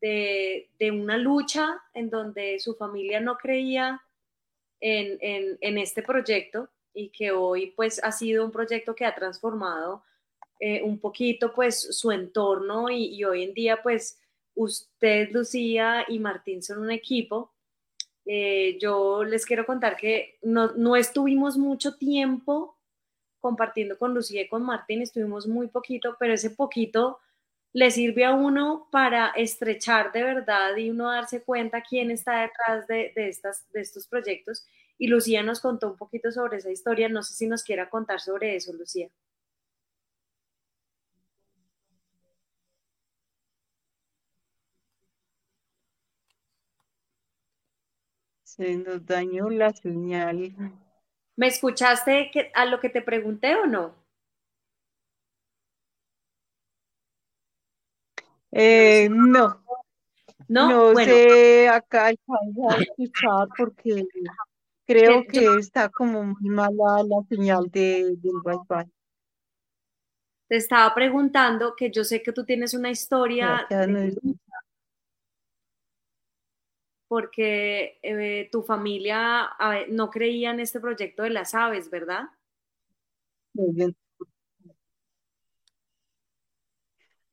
de, de una lucha en donde su familia no creía en, en- en este proyecto y que hoy pues ha sido un proyecto que ha transformado eh, un poquito pues su entorno y, hoy en día pues usted, Lucía y Martín son un equipo. Eh, yo les quiero contar que no, no estuvimos mucho tiempo compartiendo con Lucía y con Martín, estuvimos muy poquito, pero ese poquito le sirve a uno para estrechar de verdad y uno darse cuenta quién está detrás de, de estas, de estos proyectos. Y Lucía nos contó un poquito sobre esa historia, no sé si nos quiera contar sobre eso, Lucía. Se nos dañó la señal. ¿Me escuchaste que, a lo que te pregunté o no? Eh, no, No, no bueno, sé acá alcanza a escuchar porque creo que yo está como muy mala la señal de, del Wi-Fi. te estaba preguntando que yo sé que tú tienes una historia de porque eh, tu familia no creía en este proyecto de las aves, ¿verdad? muy bien.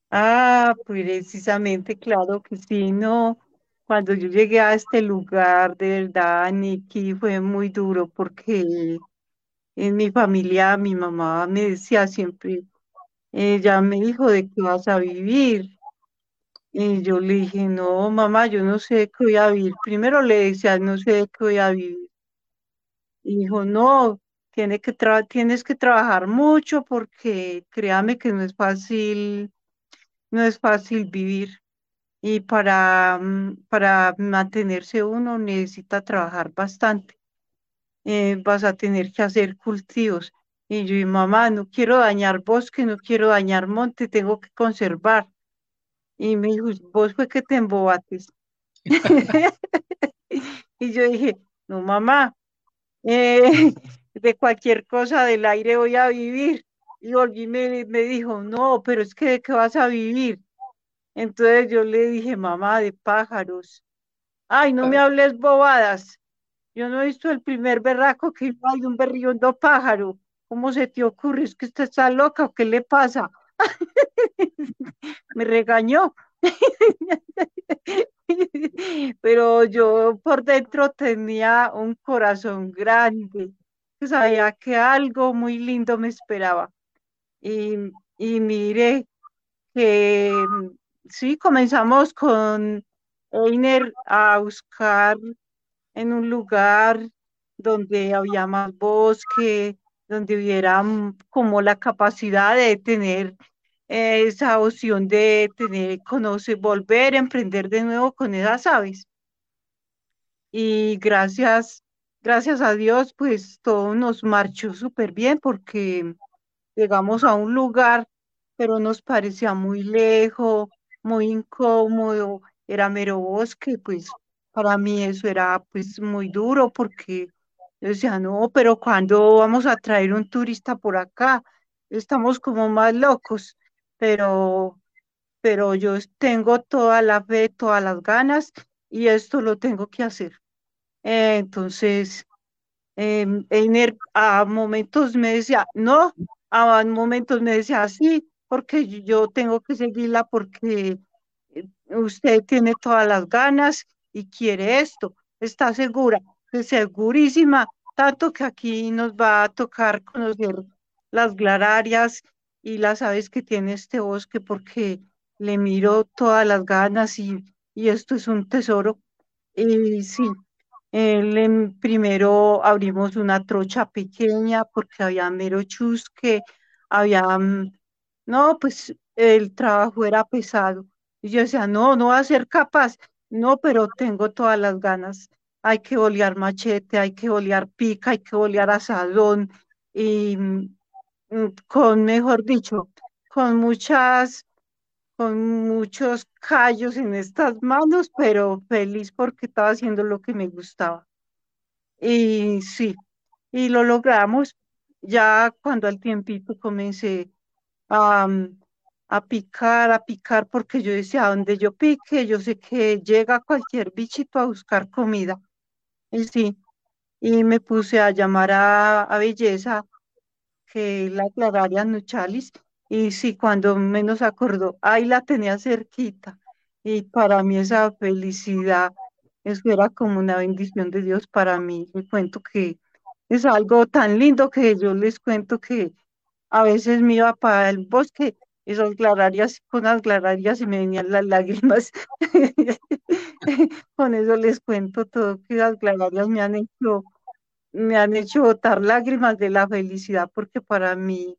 Ah, precisamente, claro que sí, no. Cuando yo llegué a este lugar, de verdad, Nikki, fue muy duro porque en mi familia mi mamá me decía siempre, ella me dijo de qué vas a vivir. Y yo le dije, no, mamá, yo no sé qué voy a vivir. Primero le decía, no sé qué voy a vivir. Y dijo, no, tiene que tra- tienes que trabajar mucho porque créame que no es fácil, no es fácil vivir. Y para, mm, para mantenerse uno necesita trabajar bastante. Eh, vas a tener que hacer cultivos. Y yo, mamá, no quiero dañar bosque, no quiero dañar monte, tengo que conservar. Y me dijo, vos fue que te embobates. Y yo dije, no, mamá, eh, de cualquier cosa del aire voy a vivir. Y volví y me, me dijo, no, pero es que de qué vas a vivir. Entonces yo le dije, mamá, de pájaros. Ay, no me hables bobadas. Yo no he visto el primer berraco que hay un berriondo pájaro. ¿Cómo se te ocurre? ¿Es que usted está loca o qué le pasa? Me regañó. Pero yo por dentro tenía un corazón grande. Sabía que algo muy lindo me esperaba. Y, y mire que mm, sí, comenzamos con Einer a buscar en un lugar donde había más bosque, donde hubiera mm, como la capacidad de tener eh, esa opción de tener, conocer, volver a emprender de nuevo con esas aves. Y gracias, gracias a Dios, pues todo nos marchó súper bien porque llegamos a un lugar, pero nos parecía muy lejos, muy incómodo, era mero bosque, pues para mí eso era pues muy duro porque yo decía, no, pero ¿cuándo vamos a traer un turista por acá? Estamos como más locos, pero, pero yo tengo toda la fe, todas las ganas y esto lo tengo que hacer. Eh, entonces, em, Einer a momentos me decía, no, a momentos me decía, sí, porque yo tengo que seguirla porque eh, usted tiene todas las ganas y quiere esto, está segura, segurísima, tanto que aquí nos va a tocar conocer las glararias y las aves que tiene este bosque porque le miro todas las ganas y, y esto es un tesoro. Y sí, el, primero abrimos una trocha pequeña porque había mero chusque, había, mm, no, pues el trabajo era pesado. Y yo decía, no, no va a ser capaz. No, pero tengo todas las ganas. Hay que bolear machete, hay que bolear pica, hay que bolear asadón. Y mm, mm, con, mejor dicho, con muchas, con muchos callos en estas manos, pero feliz porque estaba haciendo lo que me gustaba. Y sí, y lo logramos. Ya cuando al tiempito comencé a, mm, a picar, a picar, porque yo decía, donde yo pique, yo sé que llega cualquier bichito a buscar comida. Y sí, y me puse a llamar a, a Belleza, que la Clararia Nuchalis, y sí, cuando menos acordó, ahí la tenía cerquita. Y para mí esa felicidad, eso era como una bendición de Dios para mí. Le cuento que es algo tan lindo que yo les cuento que a veces me iba para el bosque, esas clararias, con las clararias y me venían las lágrimas. con eso les cuento todo, que las clararias me han hecho, me han hecho botar lágrimas de la felicidad, porque para mí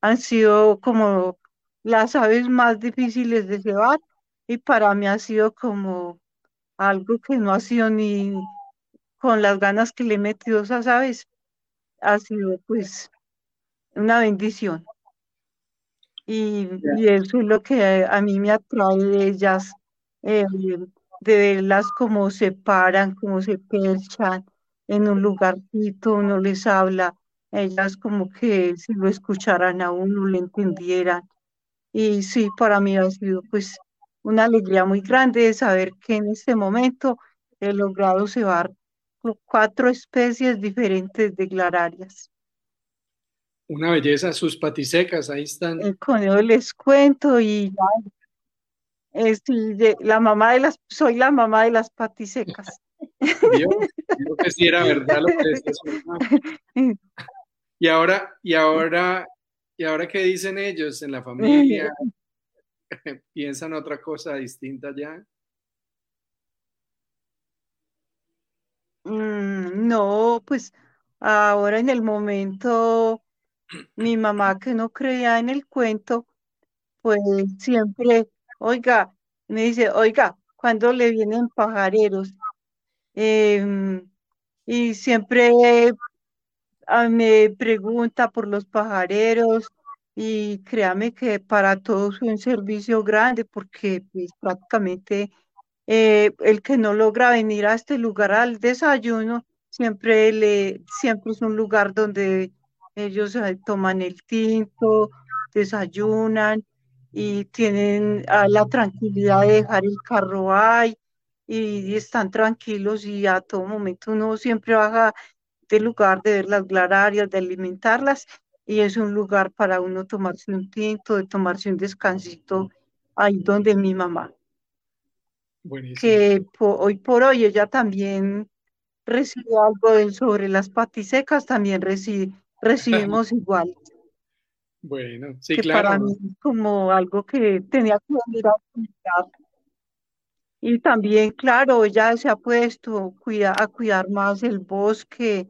han sido como las aves más difíciles de llevar y para mí ha sido como algo que no ha sido ni con las ganas que le he metido esas aves, ha sido pues una bendición. Y, eso es lo que a mí me atrae de ellas, eh, de verlas como se paran, como se perchan en un lugarcito, uno les habla, ellas como que si lo escucharan a uno, le entendieran. Y sí, para mí ha sido pues una alegría muy grande de saber que en este momento he logrado cebar cuatro especies diferentes de glararias. Una belleza, sus patisecas, ahí están. El conejo les cuento y ya, la mamá de las, soy la mamá de las patisecas. Yo, yo que sí era verdad lo que decía Y ahora, y ahora, y ahora qué dicen ellos en la familia, piensan otra cosa distinta ya. Mm, no, pues ahora en el momento mi mamá que no creía en el cuento, pues siempre, oiga, me dice, oiga, cuando le vienen pajareros? Em, y siempre ah, me pregunta por los pajareros y créame que para todos es un servicio grande porque pues, prácticamente eh, el que no logra venir a este lugar al desayuno, siempre, le, siempre es un lugar donde ellos eh, toman el tinto, desayunan y tienen ah, la tranquilidad de dejar el carro ahí y, están tranquilos y a todo momento uno siempre baja del lugar de ver las glararias, de alimentarlas y es un lugar para uno tomarse un tinto, de tomarse un descansito ahí donde mi mamá. Que hoy por hoy ella también recibe algo sobre las patisecas, también recibe, recibimos igual. Bueno, sí, que claro. Para mí es como algo que tenía que venir a cuidar. Y también, claro, ella se ha puesto cuida, a cuidar más el bosque.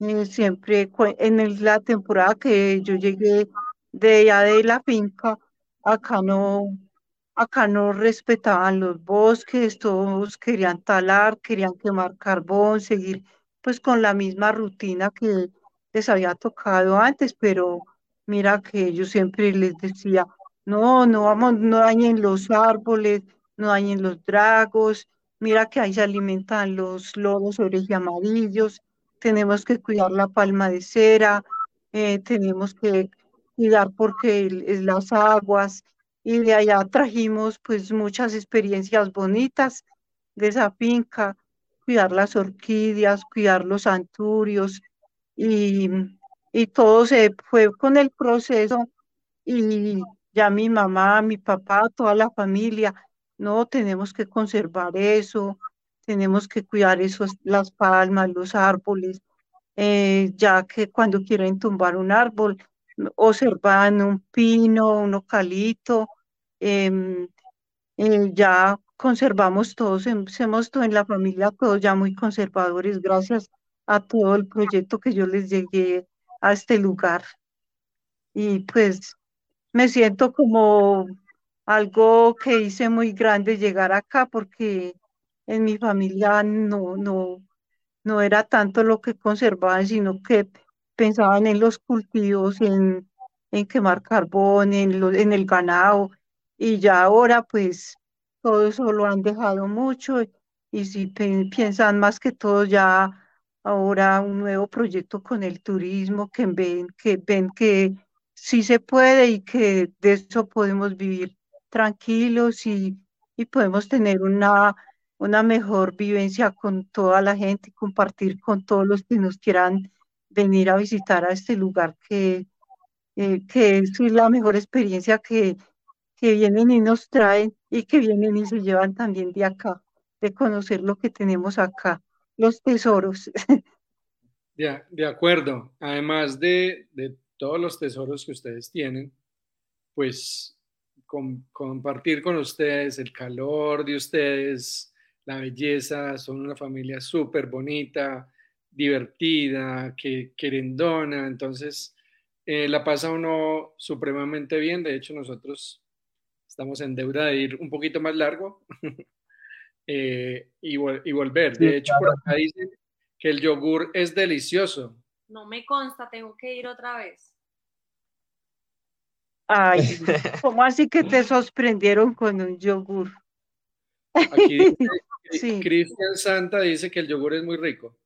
Eh, siempre en la temporada que yo llegué de allá de la finca, acá no, acá no respetaban los bosques, todos querían talar, querían quemar carbón, seguir pues con la misma rutina que les había tocado antes, pero mira que yo siempre les decía, no, no vamos, no dañen los árboles, no dañen los dragos, mira que ahí se alimentan los lobos orejas amarillos, tenemos que cuidar la palma de cera, eh, tenemos que cuidar porque es las aguas, y de allá trajimos pues muchas experiencias bonitas de esa finca, cuidar las orquídeas, cuidar los anturios y, y todo se fue con el proceso y ya mi mamá, mi papá, toda la familia, no, tenemos que conservar eso, tenemos que cuidar esos, las palmas, los árboles, eh, ya que cuando quieren tumbar un árbol, observan un pino, un ocalito, em, eh, ya conservamos todos, hemos todo en la familia, todos ya muy conservadores, gracias a todo el proyecto que yo les llegué a este lugar. Y pues me siento como algo que hice muy grande llegar acá porque en mi familia no, no, no era tanto lo que conservaban, sino que pensaban en los cultivos, en, en quemar carbón, en, lo, en el ganado, y ya ahora pues todo eso lo han dejado mucho y si piensan más que todo ya ahora un nuevo proyecto con el turismo, que ven que, ven que sí se puede y que de eso podemos vivir tranquilos y, y podemos tener una, una mejor vivencia con toda la gente, compartir con todos los que nos quieran venir a visitar a este lugar que, eh, es la mejor experiencia que, que vienen y nos traen y que vienen y se llevan también de acá, de conocer lo que tenemos acá, los tesoros. De, de acuerdo. Además de, de, todos los tesoros que ustedes tienen, pues con, compartir con ustedes el calor de ustedes, la belleza, son una familia súper bonita, divertida, que querendona, entonces eh, la pasa uno supremamente bien. De hecho, nosotros estamos en deuda de ir un poquito más largo eh, y, y, volver. De hecho, por acá dicen que el yogur es delicioso. No me consta, tengo que ir otra vez. Ay, ¿cómo así que te sorprendieron con un yogur? Aquí dice, sí. Cristian Santa dice que el yogur es muy rico.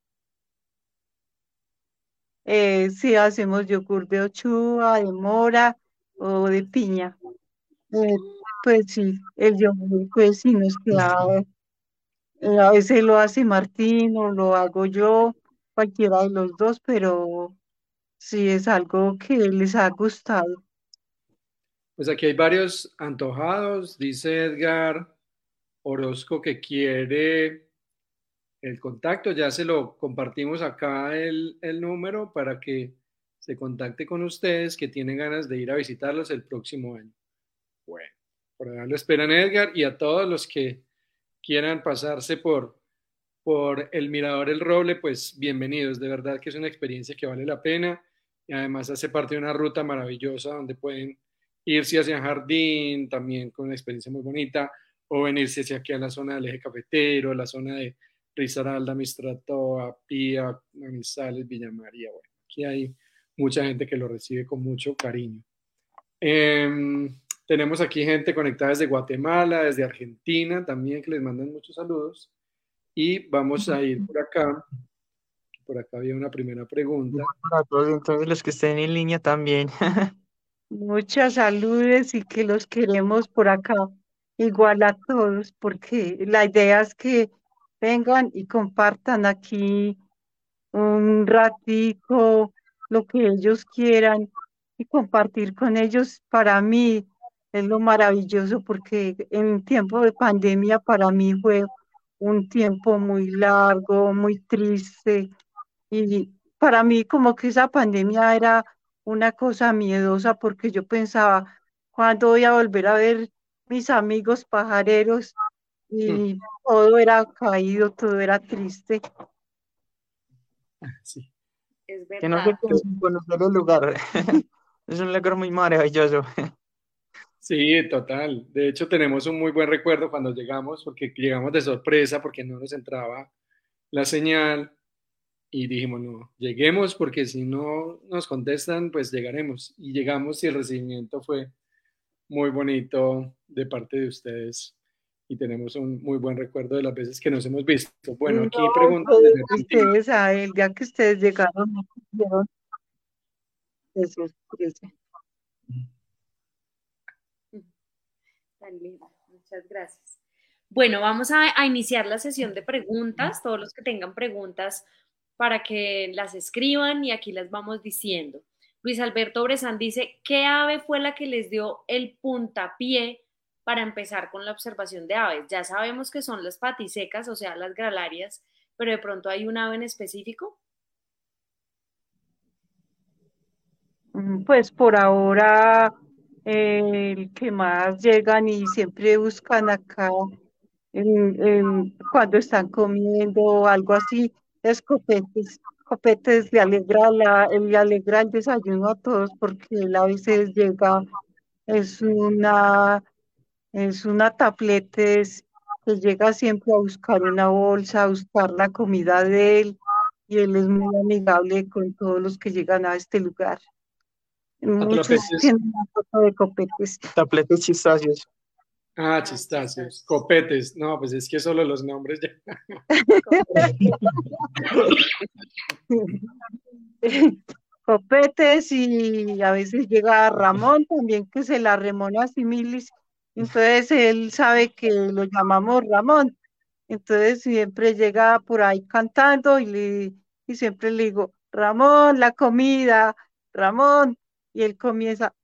Eh, sí, hacemos yogur de ochuva, de mora o de piña. Eh, pues sí, el yogur, pues sí nos queda. A veces lo hace Martín o lo hago yo, cualquiera de los dos, pero sí es algo que les ha gustado. Pues aquí hay varios antojados, dice Edgar Orozco que quiere el contacto, ya se lo compartimos acá el, el, número para que se contacte con ustedes que tienen ganas de ir a visitarlos el próximo año. Bueno, por ahora lo esperan Edgar y a todos los que quieran pasarse por, por el Mirador El Roble, pues bienvenidos, de verdad que es una experiencia que vale la pena y además hace parte de una ruta maravillosa donde pueden irse hacia Jardín, también con una experiencia muy bonita, o venirse hacia aquí a la zona del eje cafetero, la zona de Risaralda, Mistratoa, Pía, Manizales, Villa María. Bueno, aquí hay mucha gente que lo recibe con mucho cariño. Eh, tenemos aquí gente conectada desde Guatemala, desde Argentina también, que les mandan muchos saludos. Y vamos a ir por acá. Por acá había una primera pregunta. Para todos entonces los que estén en línea también. Muchas saludes y que los queremos por acá, igual a todos, porque la idea es que vengan y compartan aquí un ratico, lo que ellos quieran y compartir con ellos para mí es lo maravilloso porque en tiempo de pandemia para mí fue un tiempo muy largo, muy triste y para mí como que esa pandemia era una cosa miedosa porque yo pensaba, ¿cuándo voy a volver a ver mis amigos pajareros? Y mm. todo era caído, todo era triste. Sí. Es verdad. Que no se conocer el lugar. es un lugar muy maravilloso. Sí, total. De hecho, tenemos un muy buen recuerdo cuando llegamos, porque llegamos de sorpresa, porque no nos entraba la señal y dijimos, no, lleguemos porque si no nos contestan, pues llegaremos. Y llegamos y el recibimiento fue muy bonito de parte de ustedes y tenemos un muy buen recuerdo de las veces que nos hemos visto. Bueno, aquí no, preguntan. Ustedes, a el día que ustedes llegaron, no pudieron de Tan linda, muchas gracias. Bueno, vamos a, a iniciar la sesión de preguntas. Todos los que tengan preguntas para que las escriban y aquí las vamos diciendo. Luis Alberto Bresán dice, ¿qué ave fue la que les dio el puntapié para empezar con la observación de aves? Ya sabemos que son las patisecas, o sea, las gralarias, pero de pronto hay un ave en específico. Mm, Pues por ahora el que más llegan y siempre buscan acá cuando están comiendo o algo así, es copetes. Copetes le alegra, la, le alegra el desayuno a todos porque él a veces llega, es una, es una tapletes que llega siempre a buscar una bolsa, a buscar la comida de él y él es muy amigable con todos los que llegan a este lugar. Muchos Atrapetes. tienen una foto de copetes. Tapletes chistacios. Ah, chistacios, copetes. No, pues es que solo los nombres ya. copetes y a veces llega Ramón también que se la remona similis. Entonces él sabe que lo llamamos Ramón. Entonces siempre llega por ahí cantando y, le, y siempre le digo, Ramón, la comida, Ramón. Y él comienza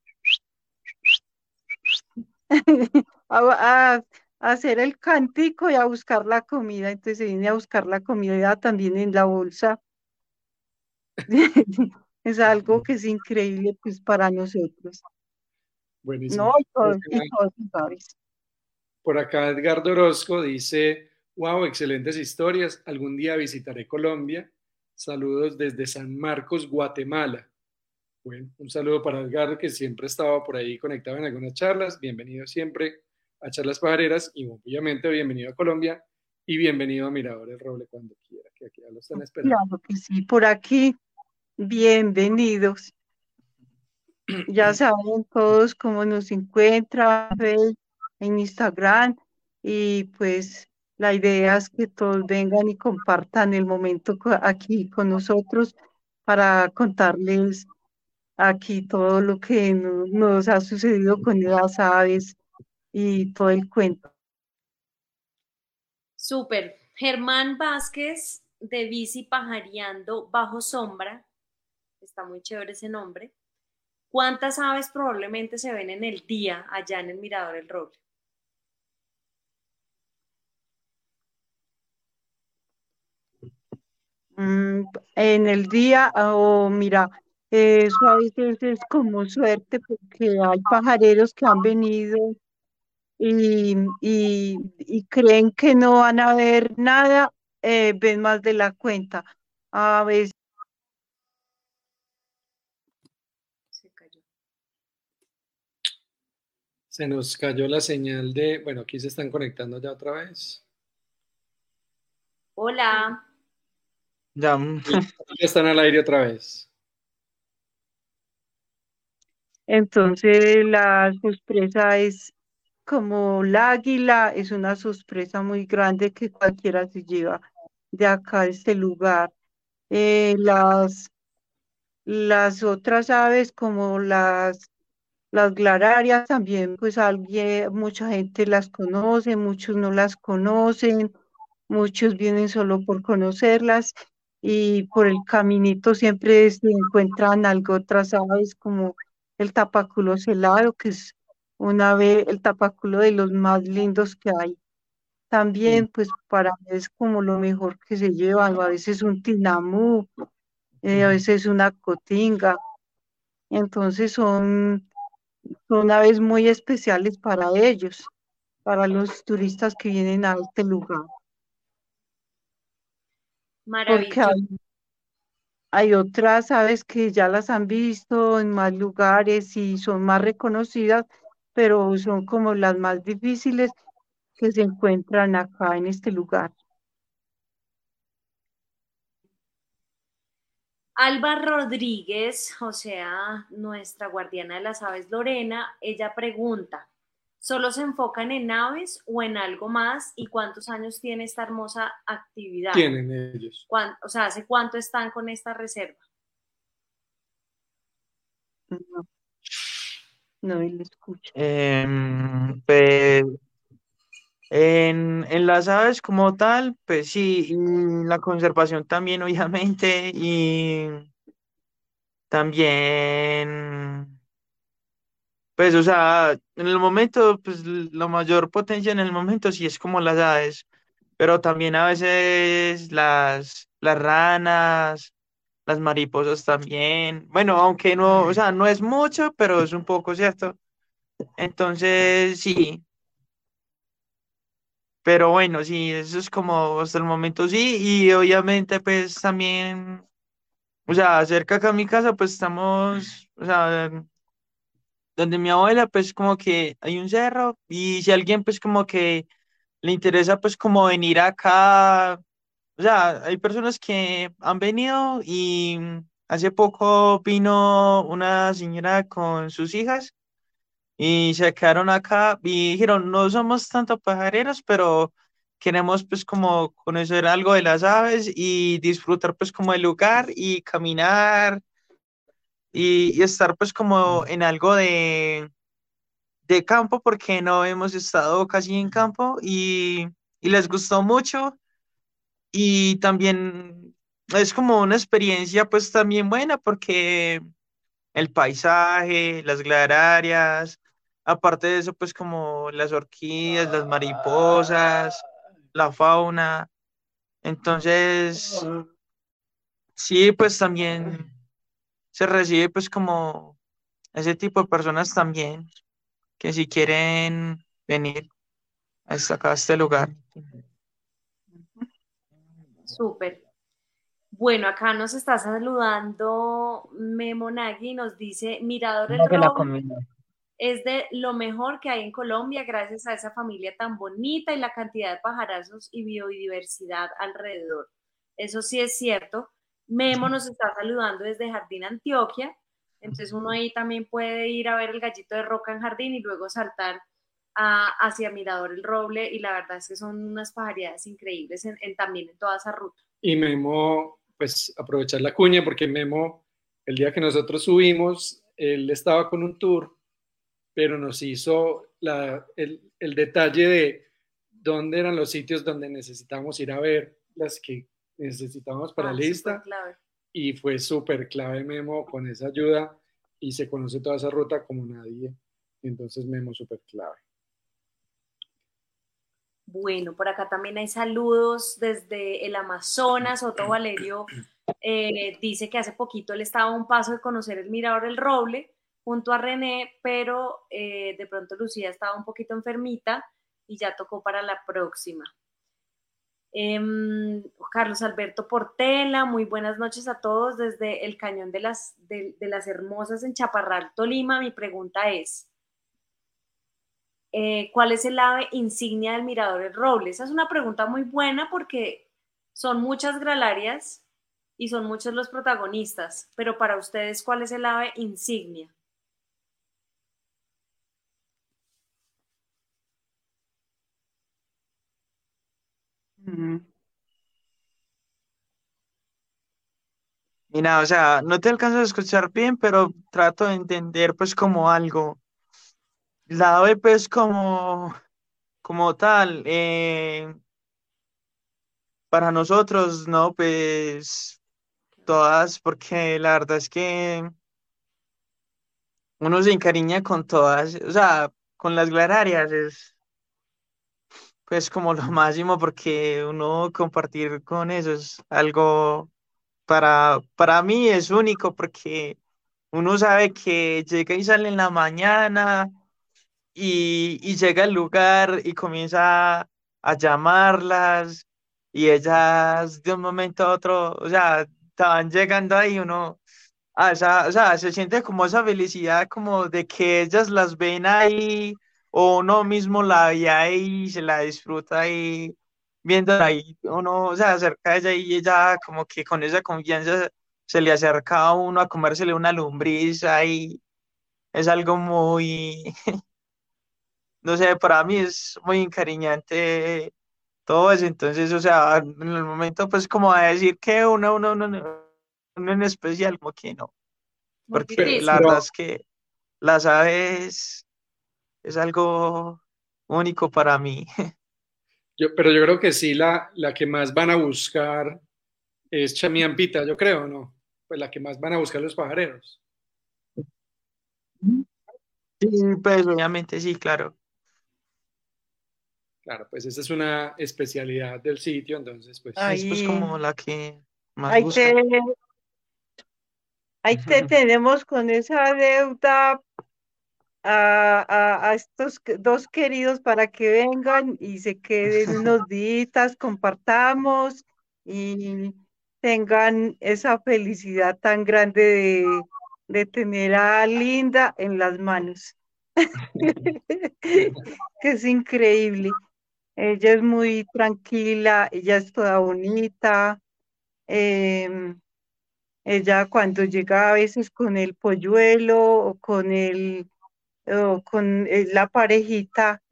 a, hacer el cantico y a buscar la comida. Entonces se viene a buscar la comida también en la bolsa. Es algo que es increíble pues para nosotros. Buenísimo. No, y todos, Creo y que todos, ¿sabes? Por acá Edgardo Orozco dice, wow, excelentes historias. Algún día visitaré Colombia. Saludos desde San Marcos, Guatemala. Bueno, un saludo para Edgardo que siempre estaba por ahí conectado en algunas charlas. Bienvenido siempre a Charlas Pajareras y obviamente bienvenido a Colombia y bienvenido a Mirador el Roble cuando quiera, que aquí ya lo están esperando. Claro que sí, por aquí, bienvenidos. Ya saben todos cómo nos encuentran en Instagram y pues la idea es que todos vengan y compartan el momento aquí con nosotros para contarles aquí todo lo que no- nos ha sucedido con las aves y todo el cuento. Súper. Germán Vázquez de Bici Pajareando Bajo Sombra. Está muy chévere ese nombre. ¿Cuántas aves probablemente se ven en el día allá en el Mirador El Roble? Mm, en el día, o mira, eso a veces es como suerte porque hay pajareros que han venido y, y, y creen que no van a ver nada, eh, ven más de la cuenta. A veces Se cayó. Se nos cayó la señal de, bueno, aquí se están conectando ya otra vez. Hola. Ya, Ya están al aire otra vez. Entonces la sorpresa es como la águila, es una sorpresa muy grande que cualquiera se lleva de acá a este lugar. Eh, las, las otras aves como las, las glararias también, pues alguien, mucha gente las conoce, muchos no las conocen, muchos vienen solo por conocerlas y por el caminito siempre se encuentran algo otras aves como el tapaculo celado, que es una ave, el tapaculo de los más lindos que hay. También, pues para mí es como lo mejor que se llevan, a veces un tinamú, eh, a veces una cotinga. Entonces son, son aves muy especiales para ellos, para los turistas que vienen a este lugar. Porque Maravilloso. hay, hay otras aves que ya las han visto en más lugares y son más reconocidas, pero son como las más difíciles que se encuentran acá en este lugar. Alba Rodríguez, o sea, nuestra guardiana de las aves Lorena, ella pregunta, ¿solo se enfocan en aves o en algo más? ¿Y cuántos años tiene esta hermosa actividad? Tienen ellos. ¿Cuán- o sea, ¿hace cuánto están con esta reserva? No, no le escucho. em, pues En, en las aves como tal, pues sí, y la conservación también, obviamente, y también, pues, o sea, en el momento, pues, la mayor potencia en el momento sí es como las aves, pero también a veces las, las ranas, las mariposas también, bueno, aunque no, o sea, no es mucho, pero es un poco, ¿cierto? Entonces, sí. Pero bueno, sí, eso es como hasta el momento sí, y obviamente pues también, o sea, cerca acá a mi casa pues estamos, o sea, donde mi abuela pues como que hay un cerro y si alguien pues como que le interesa pues como venir acá, o sea, hay personas que han venido y hace poco vino una señora con sus hijas y se quedaron acá y dijeron, no somos tanto pajareros, pero queremos pues como conocer algo de las aves y disfrutar pues como el lugar y caminar y, estar pues como en algo de, de campo porque no hemos estado casi en campo y, y les gustó mucho y también es como una experiencia pues también buena porque el paisaje, las gladarias, aparte de eso, pues como las orquídeas, las mariposas, la fauna. Entonces, sí, pues también se recibe pues como ese tipo de personas también que si quieren venir hasta acá, a este lugar. Súper. Bueno, acá nos está saludando Memo Nagui, nos dice, Mirador el comida. es de lo mejor que hay en Colombia gracias a esa familia tan bonita y la cantidad de pajarazos y biodiversidad alrededor. Eso sí es cierto. Memo nos está saludando desde Jardín Antioquia, entonces uno ahí también puede ir a ver el gallito de roca en Jardín y luego saltar a- hacia Mirador el Roble. Y la verdad es que son unas pajaridades increíbles en- en- también en toda esa ruta. Y Memo, pues aprovechar la cuña, porque Memo, el día que nosotros subimos, él estaba con un tour, pero nos hizo la- el, el detalle de dónde eran los sitios donde necesitábamos ir a ver las que necesitábamos para Ah, la lista. Y fue súper clave Memo con esa ayuda y se conoce toda esa ruta como nadie. Entonces Memo súper clave. Bueno, por acá también hay saludos desde el Amazonas. Otto Valerio eh, dice que hace poquito él estaba a un paso de conocer el Mirador El Roble junto a René, pero eh, de pronto Lucía estaba un poquito enfermita y ya tocó para la próxima. Em, Carlos Alberto Portela, muy buenas noches a todos desde el Cañón de las, de, las Hermosas en Chaparral, Tolima. Mi pregunta es, eh, ¿cuál es el ave insignia del Mirador El Roble? Esa es una pregunta muy buena porque son muchas gralarias y son muchos los protagonistas, pero para ustedes, ¿cuál es el ave insignia? Mira, o sea, no te alcanzo a escuchar bien, pero trato de entender pues como algo. La ave pues como, como tal, eh, para nosotros, no, pues todas, porque la verdad es que uno se encariña con todas, o sea, con las glararias es pues como lo máximo porque uno compartir con eso es algo para, para mí es único porque uno sabe que llega y sale en la mañana y, y llega al lugar y comienza a llamarlas y ellas de un momento a otro, o sea, estaban llegando ahí uno, ah, esa- o sea, se siente como esa felicidad como de que ellas las ven ahí o uno mismo la ve ahí y se la disfruta ahí viéndola ahí, uno se acerca a ella y ella como que con esa confianza se le acerca a uno a comérsele una lombriz ahí, es algo muy no sé, para mí es muy encariñante todo eso, entonces, o sea, en el momento, pues, como a decir que uno, uno, uno, uno en especial, como que no, porque la verdad es que las aves es algo único para mí. Yo, pero yo creo que sí, la, la que más van a buscar es Chamiampita, yo creo, ¿no? Pues la que más van a buscar los pajareros. Sí, pues obviamente sí, claro. Claro, pues esa es una especialidad del sitio, entonces pues... Es pues Ahí, como la que más ahí buscan. te, ahí te tenemos con esa deuda a, a- a estos dos queridos para que vengan y se queden unos días, compartamos y tengan esa felicidad tan grande de, de tener a Linda en las manos, que es increíble. Ella es muy tranquila, ella es toda bonita. em, ella cuando llega a veces con el polluelo o con el o con eh, la parejita,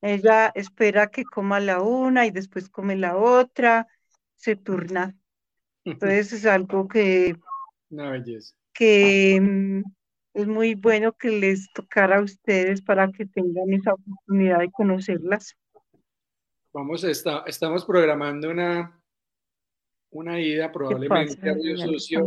ella espera que coma la una y después come la otra, se turna. Entonces es algo que, Una belleza. que mm, es muy bueno que les tocara a ustedes para que tengan esa oportunidad de conocerlas. Vamos, está, estamos programando una, una ida ¿Qué probablemente a Río Sucio.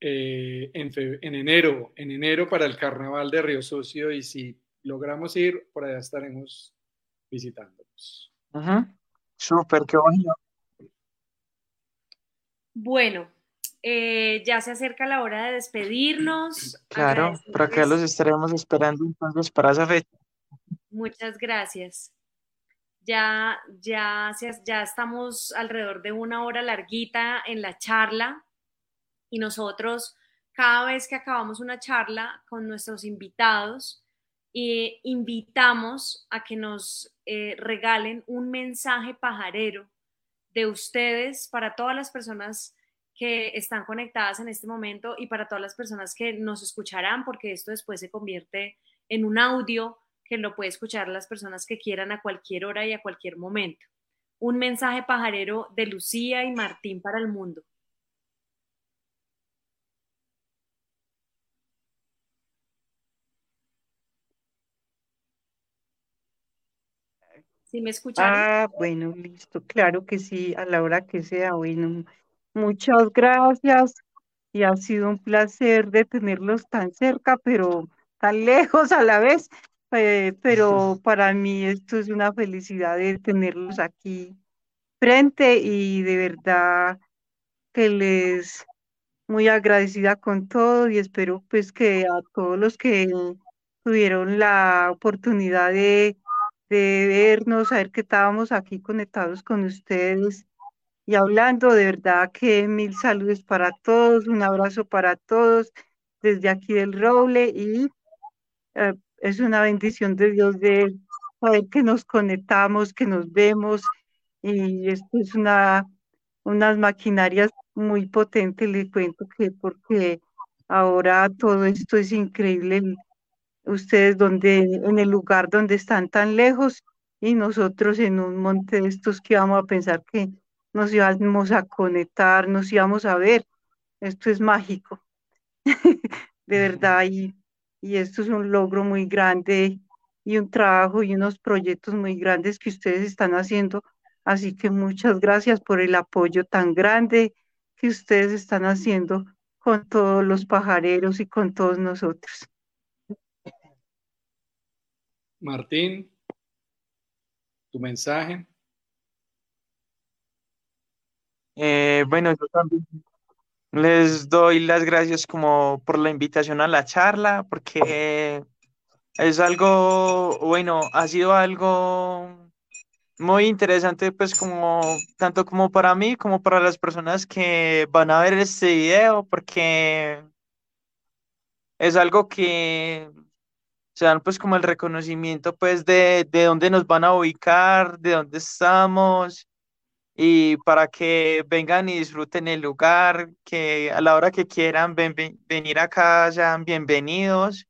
Eh, en, en enero, en enero para el carnaval de Río Sucio y si logramos ir, por allá estaremos visitándolos. Ujú. Súper, qué bueno. Bueno, eh, ya se acerca la hora de despedirnos. Claro, por acá los estaremos esperando entonces para esa fecha. Muchas gracias. Ya, ya, ya estamos alrededor de una hora larguita en la charla y nosotros cada vez que acabamos una charla con nuestros invitados, eh, invitamos a que nos eh, regalen un mensaje pajarero de ustedes para todas las personas que están conectadas en este momento y para todas las personas que nos escucharán, porque esto después se convierte en un audio que lo puede escuchar las personas que quieran a cualquier hora y a cualquier momento. Un mensaje pajarero de Lucía y Martín para el mundo. ¿Sí me escucharon? Ah, bueno, listo, claro que sí, a la hora que sea. Bueno, muchas gracias y ha sido un placer de tenerlos tan cerca, pero tan lejos a la vez. Eh, pero para mí esto es una felicidad de tenerlos aquí frente y de verdad que les muy agradecida con todo y espero pues que a todos los que tuvieron la oportunidad de, de vernos, saber que estábamos aquí conectados con ustedes y hablando, de verdad que mil saludos para todos, un abrazo para todos desde aquí del Roble y eh, es una bendición de Dios de saber que nos conectamos, que nos vemos y esto es una unas maquinarias muy potentes, le cuento que porque ahora todo esto es increíble, ustedes donde, en el lugar donde están tan lejos y nosotros en un monte de estos que vamos a pensar que nos íbamos a conectar, nos íbamos a ver, esto es mágico, de verdad, y, y esto es un logro muy grande y un trabajo y unos proyectos muy grandes que ustedes están haciendo. Así que muchas gracias por el apoyo tan grande que ustedes están haciendo con todos los pajareros y con todos nosotros. Martín, tu mensaje. Eh, bueno, yo también les doy las gracias como por la invitación a la charla, porque es algo, bueno, ha sido algo muy interesante, pues como tanto como para mí como para las personas que van a ver este video, porque es algo que se dan pues como el reconocimiento pues de, de dónde nos van a ubicar, de dónde estamos y para que vengan y disfruten el lugar, que a la hora que quieran ven- ven- venir acá sean bienvenidos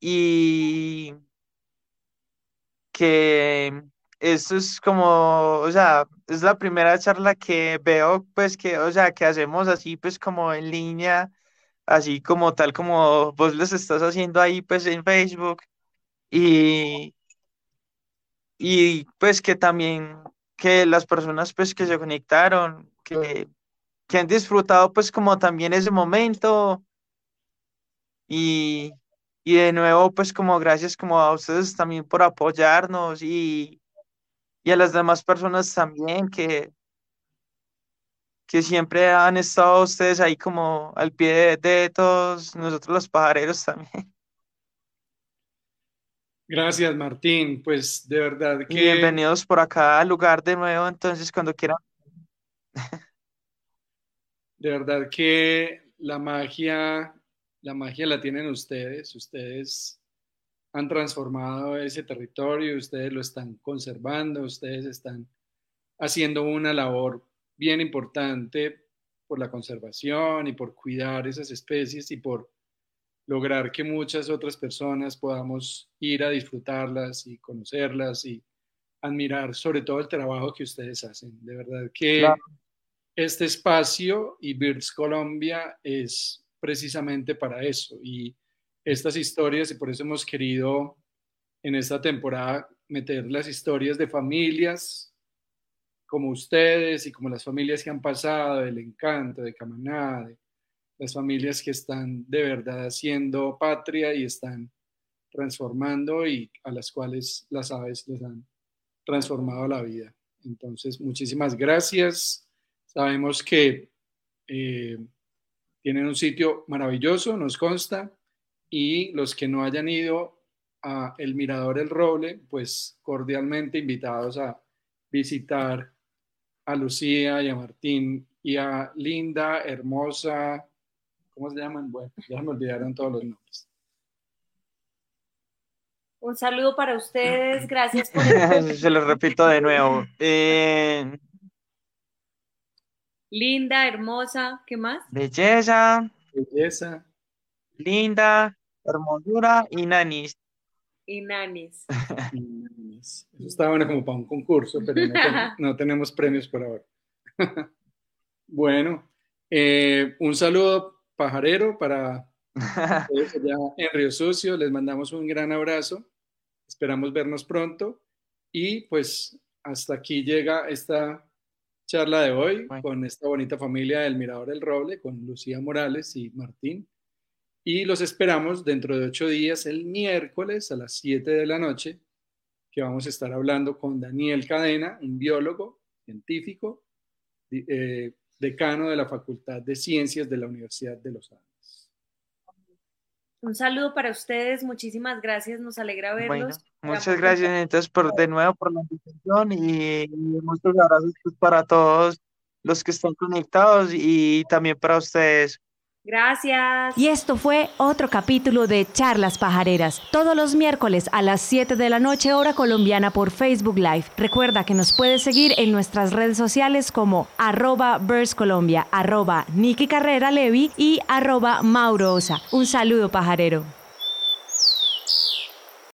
y que esto es como, o sea, es la primera charla que veo pues que, o sea, que hacemos así pues como en línea, así como tal como vos les estás haciendo ahí pues en Facebook y y pues que también que las personas pues que se conectaron, que, que han disfrutado pues como también ese momento y, y de nuevo pues como gracias como a ustedes también por apoyarnos y, y a las demás personas también que, que siempre han estado ustedes ahí como al pie de, de todos nosotros los pajareros también. Gracias, Martín. Pues de verdad que bienvenidos por acá al lugar de nuevo, entonces cuando quieran. De verdad que la magia, la magia la tienen ustedes. Ustedes han transformado ese territorio, ustedes lo están conservando, ustedes están haciendo una labor bien importante por la conservación y por cuidar esas especies y por lograr que muchas otras personas podamos ir a disfrutarlas y conocerlas y admirar sobre todo el trabajo que ustedes hacen. De verdad que Claro. este espacio y Birds Colombia es precisamente para eso y estas historias y por eso hemos querido en esta temporada meter las historias de familias como ustedes y como las familias que han pasado, del encanto, de Camaná, de las familias que están de verdad haciendo patria y están transformando y a las cuales las aves les han transformado la vida. Entonces, muchísimas gracias. Sabemos que eh, tienen un sitio maravilloso, nos consta, y los que no hayan ido a El Mirador El Roble, pues cordialmente invitados a visitar a Lucía y a Martín y a Linda, hermosa, ¿cómo se llaman? Bueno, ya me olvidaron todos los nombres. Un saludo para ustedes, gracias por el Se los repito de nuevo. Eh, linda, hermosa, ¿qué más? belleza, Belleza. linda, hermosura y nanis. Y nanis. Eso está bueno como para un concurso, pero no, ten- no tenemos premios por ahora. bueno, eh, un saludo pajarero para ustedes allá en Río Sucio. Les mandamos un gran abrazo. Esperamos vernos pronto. Y pues hasta aquí llega esta charla de hoy Bueno. con esta bonita familia del Mirador del Roble, con Lucía Morales y Martín. Y los esperamos dentro de ocho días, el miércoles a las 7 de la noche, que vamos a estar hablando con Daniel Cadena, un biólogo científico, eh, decano de la Facultad de Ciencias de la Universidad de los Andes. Un saludo para ustedes, muchísimas gracias, nos alegra Bueno, verlos. muchas gracias entonces por de nuevo por la invitación y, y muchos abrazos pues, para todos los que están conectados y también para ustedes. Gracias. Y esto fue otro capítulo de Charlas Pajareras, todos los miércoles a las 7 de la noche hora colombiana por Facebook Live. Recuerda que nos puedes seguir en nuestras redes sociales como arroba Colombia, arroba Nikki Carrera Levi y arroba Mauro Osa. Un saludo pajarero.